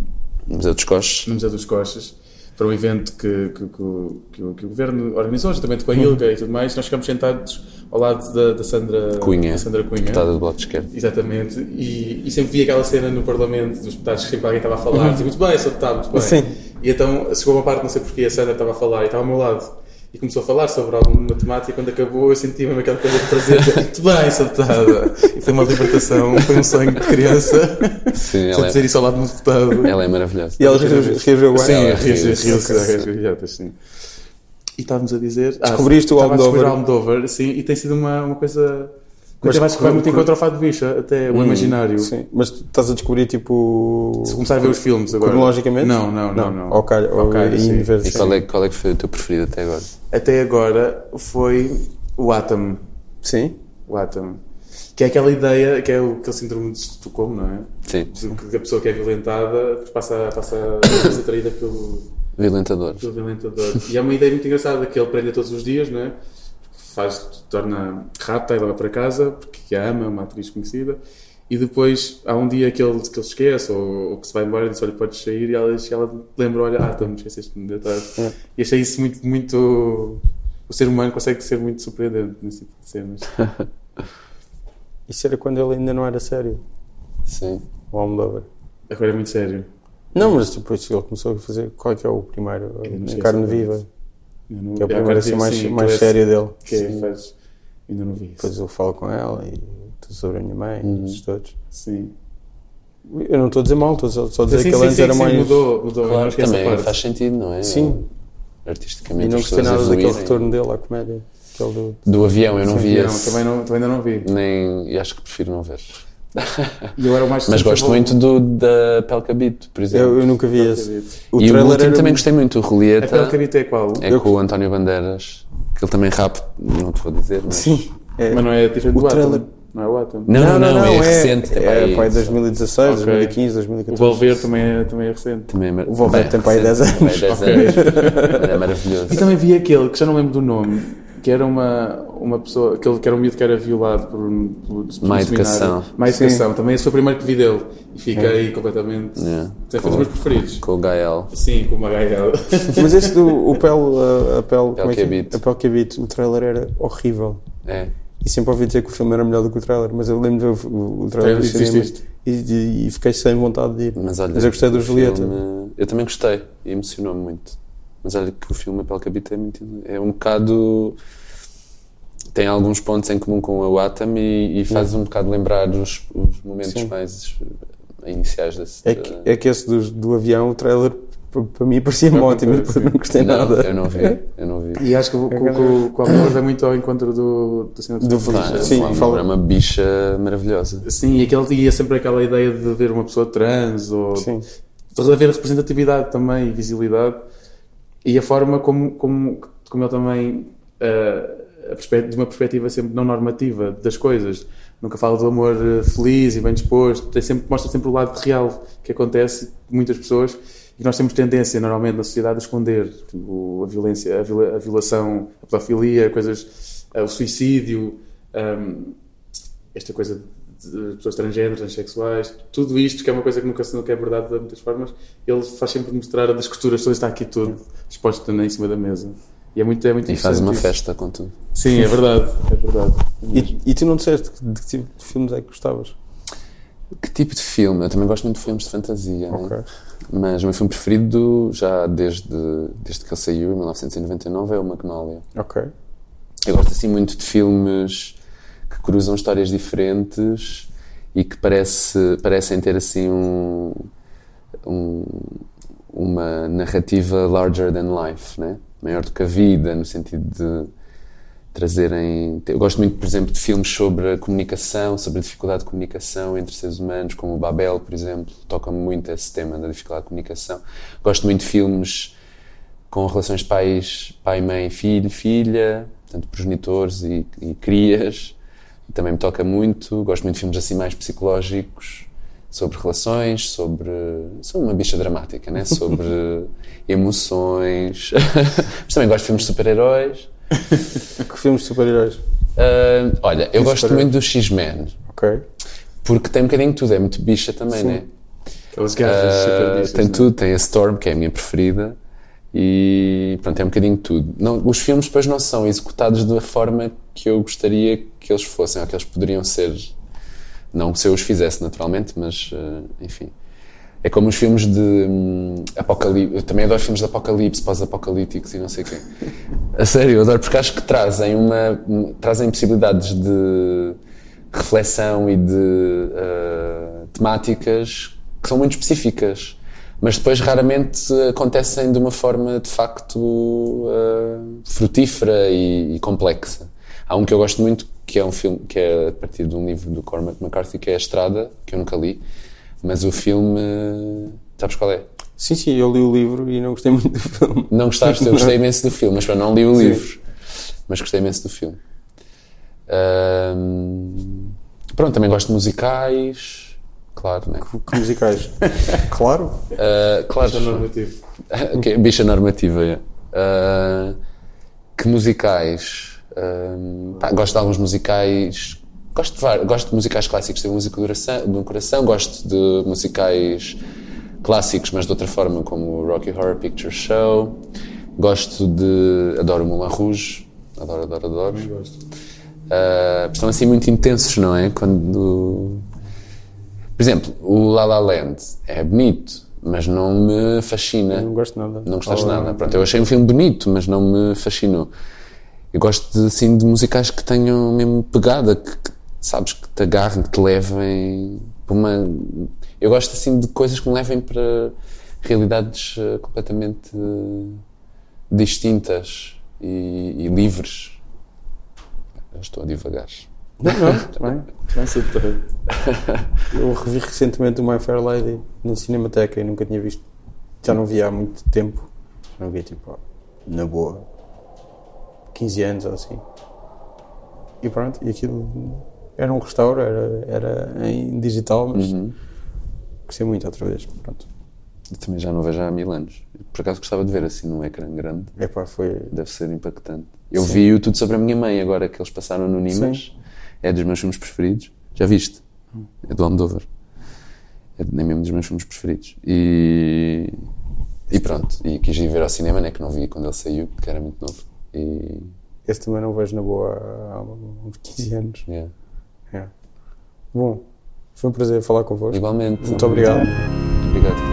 S3: Museu dos Coches.
S4: no Museu dos Coches, para um evento que, que, que, o- que o- governo organizou, juntamente com a ILGA e tudo mais, nós ficámos sentados ao lado da, da Sandra
S3: Cunha,
S4: da Sandra Cunha.
S3: deputada do Bloco de Esquerda.
S4: Exatamente, e, e sempre vi aquela cena no Parlamento dos deputados que sempre alguém estava a falar, dizia, muito bem, sou deputado, muito bem.
S2: Sim.
S4: E então chegou uma parte, não sei porque, a Sandra estava a falar e estava ao meu lado. E começou a falar sobre alguma temática e quando acabou eu senti mesmo aquela coisa de dizer, Muito bem, deputada. E foi uma libertação, foi um sonho de criança.
S3: Sim,
S4: Só
S3: ela
S4: dizer
S3: é,
S4: isso ao lado de um deputado.
S3: ela é maravilhosa.
S2: E ela reagiu bem?
S4: Sim, gargalhadas, sim. E estávamos a dizer. ah,
S2: Descobriste o
S4: estava a descobrir
S2: Almodóvar.
S4: o Almodóvar, sim, e tem sido uma, uma coisa.
S2: Mas
S4: Mas eu acho que vai muito em
S2: cru-
S4: contra o fado de bicha, até o imaginário.
S2: Sim. Mas tu estás a descobrir tipo.
S4: Se começar a ver os filmes agora.
S2: Cronologicamente?
S4: Não, não, não. não.
S2: Ao
S4: Ao calho, sim.
S2: indo ver-
S3: E qual é, qual é que foi o teu preferido até agora?
S4: Até agora foi o Atom.
S2: Sim.
S4: O Atom. Que é aquela ideia, que é o, aquele síndrome de Estocolmo, não é?
S3: Sim,
S4: De que a pessoa que é violentada passa, passa a ser atraída pelo,
S3: Violentador.
S4: pelo violentador. E é uma ideia muito engraçada que ele prende todos os dias, não é? Faz, torna rapta e leva para casa porque a ama, é uma atriz conhecida. E depois há um dia que ele, que ele esquece ou, ou que se vai embora e diz: Olha, podes sair. E ela, ela lembra: Olha, ah, então, esqueceste-me de deitar. E achei isso muito, muito. O ser humano consegue ser muito surpreendente nesse tipo de cenas.
S2: Isso era quando ele ainda não era sério.
S3: Sim.
S2: O Almodóvar.
S4: Agora é muito sério.
S2: Não, mas depois ele começou a fazer. Qual é que é o primeiro? carne
S4: se-
S2: viva.
S4: Eu não-
S2: Que é o
S4: agora
S2: primeiro assim mais,
S4: sim,
S2: mais
S4: que
S2: sério dele.
S4: Que é, faz. Ainda não vi isso.
S2: Depois eu falo com ela e tudo sobre a minha mãe,
S4: Uhum.
S2: esses todos.
S4: Sim.
S2: Eu não estou a dizer mal, estou só, só a dizer
S4: Sim,
S2: que ele antes
S4: sim,
S2: era
S4: sim,
S2: mais.
S4: mudou, mudou. não
S3: Claro,
S4: essa
S3: também
S4: parte.
S3: faz sentido, não é?
S2: Sim. E
S3: Artisticamente
S2: não
S3: as
S2: gostei nada daquele retorno dele à comédia. Do...
S3: Do avião, eu não vi
S4: Não,
S3: esse.
S4: também, não, também ainda não vi.
S3: Nem, e acho que prefiro não ver.
S4: E eu era o mais
S3: Mas gosto muito do, da Pelcabito, por exemplo.
S2: Eu, eu nunca vi esse. O
S3: e o
S2: trailer
S3: último também gostei muito, o
S4: A
S3: Julieta.
S4: Pelcabito é qual?
S3: É com o António Bandeiras, que ele também rap, não te vou dizer, mas...
S2: Sim. É.
S4: Mas não é diferente
S2: O
S4: do Atom.
S2: trailer-
S4: Não é o Atom.
S3: Não, não, não, é, recente. tem para
S2: É,
S3: aí-
S2: pá, é 2016,
S4: Ok.
S2: 2015,
S4: O
S2: 2014.
S4: Volver também é, também é recente.
S3: Também é
S2: O Volver
S3: bem
S2: tem para aí
S3: recente,
S2: 10
S3: também é 10 anos. É maravilhoso.
S4: E também vi aquele, que já não lembro do nome, que era uma, uma pessoa, aquele que era um miúdo que era violado por por, por um
S3: Má. Educação.
S4: Má educação. Também esse foi o primeiro que vi dele. E fiquei completamente.
S3: Yeah.
S4: Foi dos meus preferidos.
S3: Com o Gael.
S4: Sim, com uma gaia.
S2: Mas esse do o Pel, a, a Pel, como é que é?
S3: Cabit.
S2: A Pel Cabit, o trailer era horrível.
S3: É.
S2: E sempre ouvi dizer que o filme era melhor do que o trailer, mas eu lembro de ver o, o trailer do
S4: E
S2: cinema e, e, e fiquei sem vontade de ir.
S3: Mas olha,
S2: Mas eu gostei do
S3: o
S2: Julieta.
S3: filme- eu também gostei e emocionou-me muito. Mas olha que o filme A Pelcabita é muito. É um bocado. Tem alguns pontos em comum com o Atom e, e faz um bocado lembrar os, os momentos
S2: Sim.
S3: mais iniciais desse.
S2: É que, é que esse do, do avião, o trailer, para mim parecia-me ótimo, depois eu não gostei
S3: não,
S2: nada.
S3: eu não vi. Eu não vi.
S4: E acho que o, que, que, que o Almodóvar vai muito ao encontro do, do de
S2: Do Sim, fala-
S3: é uma bicha maravilhosa.
S4: Sim, e aquele tinha sempre aquela ideia de ver uma pessoa trans ou
S2: Sim.
S4: Estás a ver representatividade também e visibilidade e a forma como, como, como ele também, a perspe- de uma perspectiva sempre não normativa das coisas, nunca fala do amor eh, feliz e bem disposto, tem sempre, mostra sempre o lado real que acontece com muitas pessoas e nós temos tendência normalmente na sociedade a esconder tipo, a violência, a, viola- a violação, a pedofilia, coisas, eh, o suicídio, ehm, esta coisa de pessoas transgêneros, transexuais, tudo isto que é uma coisa que nunca se nunca é verdade de muitas formas, ele faz sempre mostrar das costuras, está aqui tudo exposto também em cima da mesa. E é muito, é muito
S3: E faz uma
S4: interessante
S3: festa com tudo.
S4: isso. Sim, é verdade, é verdade. É.
S2: E, e tu não disseste que- de que tipo de filmes é que gostavas?
S3: Que tipo de filme? Eu também gosto muito de filmes de fantasia, né?
S2: Ok.
S3: mas o meu filme preferido, já desde, desde que ele saiu, em 1999, é o Magnolia.
S2: Ok.
S3: Eu gosto assim muito de filmes que cruzam histórias diferentes e que parece, parecem ter assim um, um- uma narrativa larger than life, né? maior do que a vida, no sentido de trazerem. Eu gosto muito, por exemplo, de filmes sobre a comunicação, sobre a dificuldade de comunicação entre seres humanos, como o Babel, por exemplo, toca-me muito esse tema da dificuldade de comunicação. Gosto muito de filmes com relações pais, pai, mãe, filho, filha, portanto, progenitores e, e crias. Também me toca muito. Gosto muito de filmes assim mais psicológicos, sobre relações, sobre. Sou uma bicha dramática, né? Sobre emoções. Mas também gosto de filmes de super-heróis.
S2: Que filmes de super-heróis?
S3: Ah, olha, eu gosto
S2: super-heróis?
S3: muito do X-Men,
S2: Ok.
S3: porque tem um bocadinho de tudo, é muito bicha também,
S2: Sim.
S3: né?
S4: Aquelas garras
S3: Ah,
S4: super bichas,
S3: tem
S4: né?
S3: tudo, tem a Storm, que é a minha preferida, e pronto, é um bocadinho de tudo. Não, os filmes depois não são executados da forma que eu gostaria que eles fossem, ou que eles poderiam ser. Não se eu os fizesse, naturalmente, mas ah, enfim. É como os filmes de hum, apocalipse. Eu também adoro filmes de apocalipse, pós-apocalípticos e não sei o quê. A sério, eu adoro porque acho que trazem uma. um- trazem possibilidades de reflexão e de ah, temáticas que são muito específicas, mas depois raramente acontecem de uma forma de facto ah, frutífera e, e complexa. Há um que eu gosto muito que é um filme que é a partir de um livro do Cormac McCarthy que é A Estrada, que eu nunca li, mas o filme sabes qual é?
S2: Sim, sim, eu li o livro e não gostei muito do filme.
S3: Não gostaste? Eu gostei imenso do filme, mas pá, não li o
S2: Sim.
S3: livro. Mas gostei imenso do filme. Pronto, também gosto de musicais. Claro, né?
S2: Que musicais? claro.
S3: Ah, claro.
S4: Isso é normativo.
S3: Ok, bicha normativa, é. Ah, que musicais? Pá, gosto de alguns musicais. Gosto de, gosto de musicais clássicos, tenho música do coração, do coração. Gosto de musicais clássicos, mas de outra forma, como o Rocky Horror Picture Show. Gosto de. Adoro Moulin Rouge. Adoro, adoro, adoro.
S4: Gosto.
S3: Ah, estão assim muito intensos, não é? Quando. Por exemplo, o La La Land é bonito, mas não me fascina.
S2: Não gosto nada.
S3: Não gostaste
S2: Oh,
S3: nada. Pronto, eu achei um filme bonito, mas não me fascinou. Eu gosto de, assim, de musicais que tenham mesmo pegada, que, que, sabes, que te agarrem, que te levem para uma. Eu gosto assim de coisas que me levem para realidades eh, completamente distintas e, e livres. Eu estou a divagar.
S2: Não, não.
S4: Vai ser terreno.
S2: Eu revi recentemente o My Fair Lady no Cinemateca e nunca tinha visto. Já não via há muito tempo. Não via tipo, na boa, 15 anos ou assim. E pronto, e aquilo era um restauro, era, era em digital, mas
S3: Uhum.
S2: gostei muito outra vez. Pronto.
S3: Eu também já não vejo há mil anos. Por acaso gostava de ver assim num ecrã grande.
S2: Epá, foi.
S3: Deve ser impactante. Eu vi o Tudo Sobre a Minha Mãe agora que eles passaram no Nimas. É dos meus filmes preferidos. Já viste? É do Almodóvar. É nem mesmo dos meus filmes preferidos. E, e pronto. E quis ir ver ao cinema, né? Que não vi quando ele saiu, porque era muito novo. E.
S2: Esse também não vejo na boa há uns 15 anos.
S3: yeah.
S2: É. Bom, foi um prazer falar convosco.
S3: Igualmente.
S2: Muito obrigado.
S3: Obrigado.